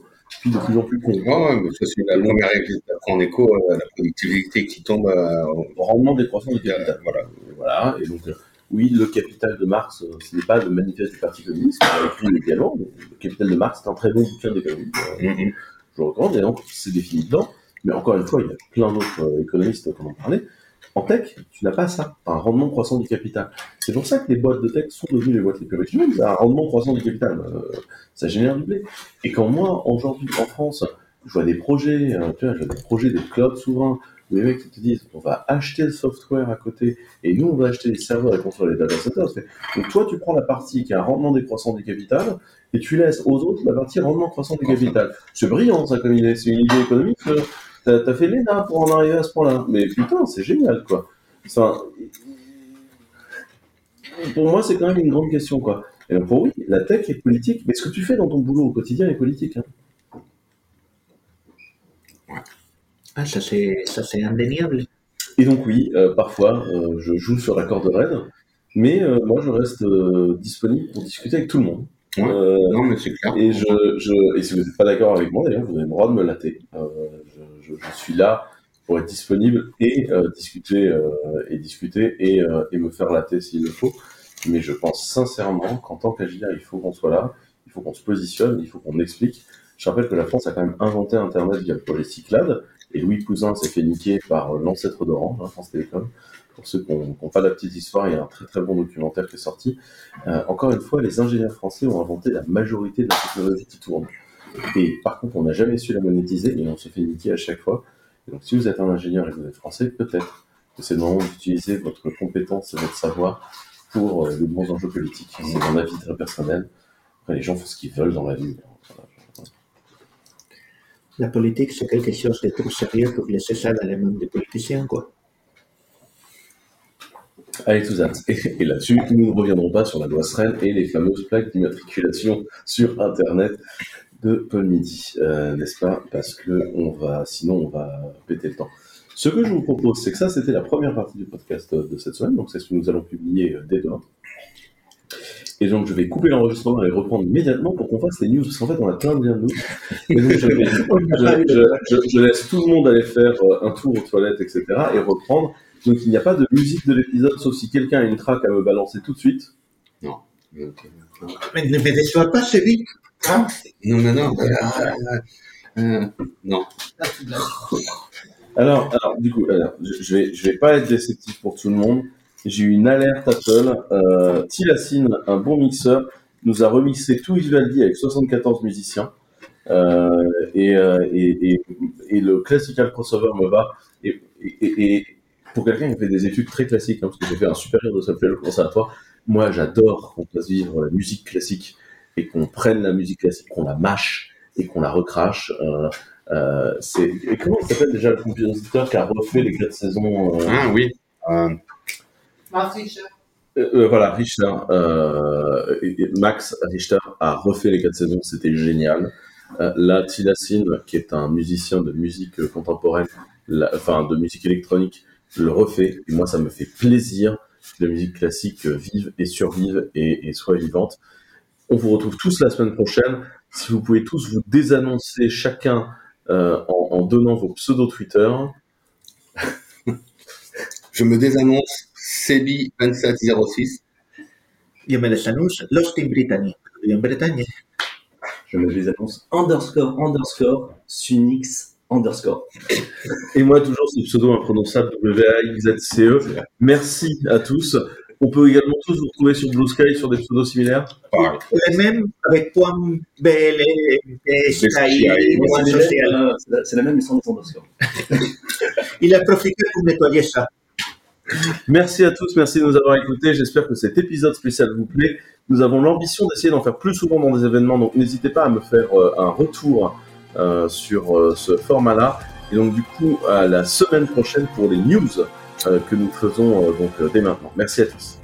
de plus en plus cons. Ouais, ouais, mais ça, c'est la règle en écho à la productivité qui tombe à, au- Rendement décroissant du capital. voilà. Et Voilà, et donc, euh, oui, le capital de Marx, euh, ce n'est pas le manifeste du Parti communiste, écrit également, le capital de Marx est un très bon bouquin d'économie, euh, Mhm. je le recommande, et donc c'est défini dedans, mais encore une fois, il y a plein d'autres euh, économistes qui en ont parlé. En tech, tu n'as pas ça, un rendement croissant du capital. C'est pour ça que les boîtes de tech sont devenues les boîtes les plus riches du un rendement croissant du capital, euh, ça génère du blé. Et quand moi, aujourd'hui, en France, je vois des projets, euh, tu vois, je vois des projets de cloud souverain, où les mecs te disent, on va acheter le software à côté, et nous, on va acheter les serveurs et construire les data centers. Donc toi, tu prends la partie qui a un rendement décroissant du capital, et tu laisses aux autres la partie rendement croissant du capital. C'est brillant, ça, comme idée. C'est une idée économique. euh, T'as fait l'ENA pour en arriver à ce point-là. Mais putain, c'est génial, quoi. Enfin, pour moi, c'est quand même une grande question, quoi. Et donc, pour oui, la tech est politique, mais ce que tu fais dans ton boulot au quotidien est politique. hein. Ah, ça c'est ça, c'est indéniable. Et donc oui, euh, parfois, euh, je joue sur la corde raide, mais euh, moi, je reste disponible pour discuter avec tout le monde. Ouais. Euh, Non, mais c'est clair. et, je, je, et si vous n'êtes pas d'accord avec moi, d'ailleurs, vous avez le droit de me latter. Euh, je, suis là pour être disponible et euh, discuter euh, et discuter et, euh, me faire latter s'il le faut. Mais je pense sincèrement qu'en tant qu'agir, il faut qu'on soit là, il faut qu'on se positionne, il faut qu'on explique. Je rappelle que la France a quand même inventé Internet via le projet Cyclade, et Louis Cousin s'est fait niquer par l'ancêtre d'Orange, hein, France Télécom. Pour ceux qui n'ont pas la petite histoire, il y a un très très bon documentaire qui est sorti. Encore une fois, les ingénieurs français ont inventé la majorité de la technologie qui tourne. Et par contre, on n'a jamais su la monétiser et on se fait niquer à chaque fois. Et donc, si vous êtes un ingénieur et que vous êtes français, peut-être que c'est le moment d'utiliser votre compétence et votre savoir pour euh, de bons enjeux politiques. C'est mon avis très personnel. Après, les gens font ce qu'ils veulent dans la vie. Voilà. La politique, c'est quelque chose de trop sérieux pour laisser ça dans les mains des politiciens, quoi. Allez, tout ça. Et, et là-dessus, nous ne reviendrons pas sur la loi SREN et les fameuses plaques d'immatriculation sur Internet de Paul Midi, euh, n'est-ce pas? Parce que on va, sinon, on va péter le temps. Ce que je vous propose, c'est que ça, c'était la première partie du podcast euh, de cette semaine, donc c'est ce que nous allons publier euh, dès demain. Et donc, je vais couper l'enregistrement et reprendre immédiatement pour qu'on fasse les news, parce qu'en fait, on a plein de liens de news. Et donc, je, vais- je- je- je- je laisse tout le monde aller faire un tour aux toilettes, etc., et reprendre. Donc, il n'y a pas de musique de l'épisode, sauf si quelqu'un a une track à me balancer tout de suite. Donc, Mais ne me déçois pas, c'est vite. Non, non, non. euh, non. Alors, alors du coup, alors, je, vais, je vais pas être déceptif pour tout le monde. J'ai eu une alerte Apple. Euh, Tilacine, un bon mixeur, nous a remixé tout Vivaldi avec 74 musiciens. Euh, et, euh, et, et, et le classical crossover me va. Et pour quelqu'un qui fait des études très classiques, hein, parce que j'ai fait un supérieur de solfège au conservatoire, moi j'adore qu'on fasse vivre la musique classique et qu'on prenne la musique classique, qu'on la mâche et qu'on la recrache. Euh, euh, c'est et comment il s'appelle déjà le compositeur qui a refait les quatre saisons euh, Ah oui. Euh, euh, euh, voilà, Richter, euh, Max Richter a refait les quatre saisons, c'était génial. Euh, là, Tilacine, qui est un musicien de musique contemporaine, la- enfin de musique électronique, le refait. Et moi, ça me fait plaisir que la musique classique vive et survive et, et soit vivante. On vous retrouve tous la semaine prochaine. Si vous pouvez tous vous désannoncer chacun euh, en, en donnant vos pseudo Twitter. je me désannonce Sebi2706. Yo me desannonce Lost in Brittany. En Bretagne. Je me les annonce underscore underscore sunix underscore. Et moi, toujours ce pseudo imprononçable W-A-X-Z-C-E. E. Merci à tous. On peut également tous vous retrouver sur Blue Sky sur des pseudos similaires. Pareil. Le même avec point BL, SKI, point C'est les mêmes, la- même mais sans les underscore. Il a profité pour nettoyer ça. Merci à tous, merci de nous avoir écoutés. J'espère que cet épisode spécial vous plaît. Nous avons l'ambition d'essayer d'en faire plus souvent dans des événements, donc n'hésitez pas à me faire euh, un retour euh, sur euh, ce format-là. Et donc du coup, à la semaine prochaine pour les news que nous faisons euh, donc euh, dès maintenant. Merci à tous.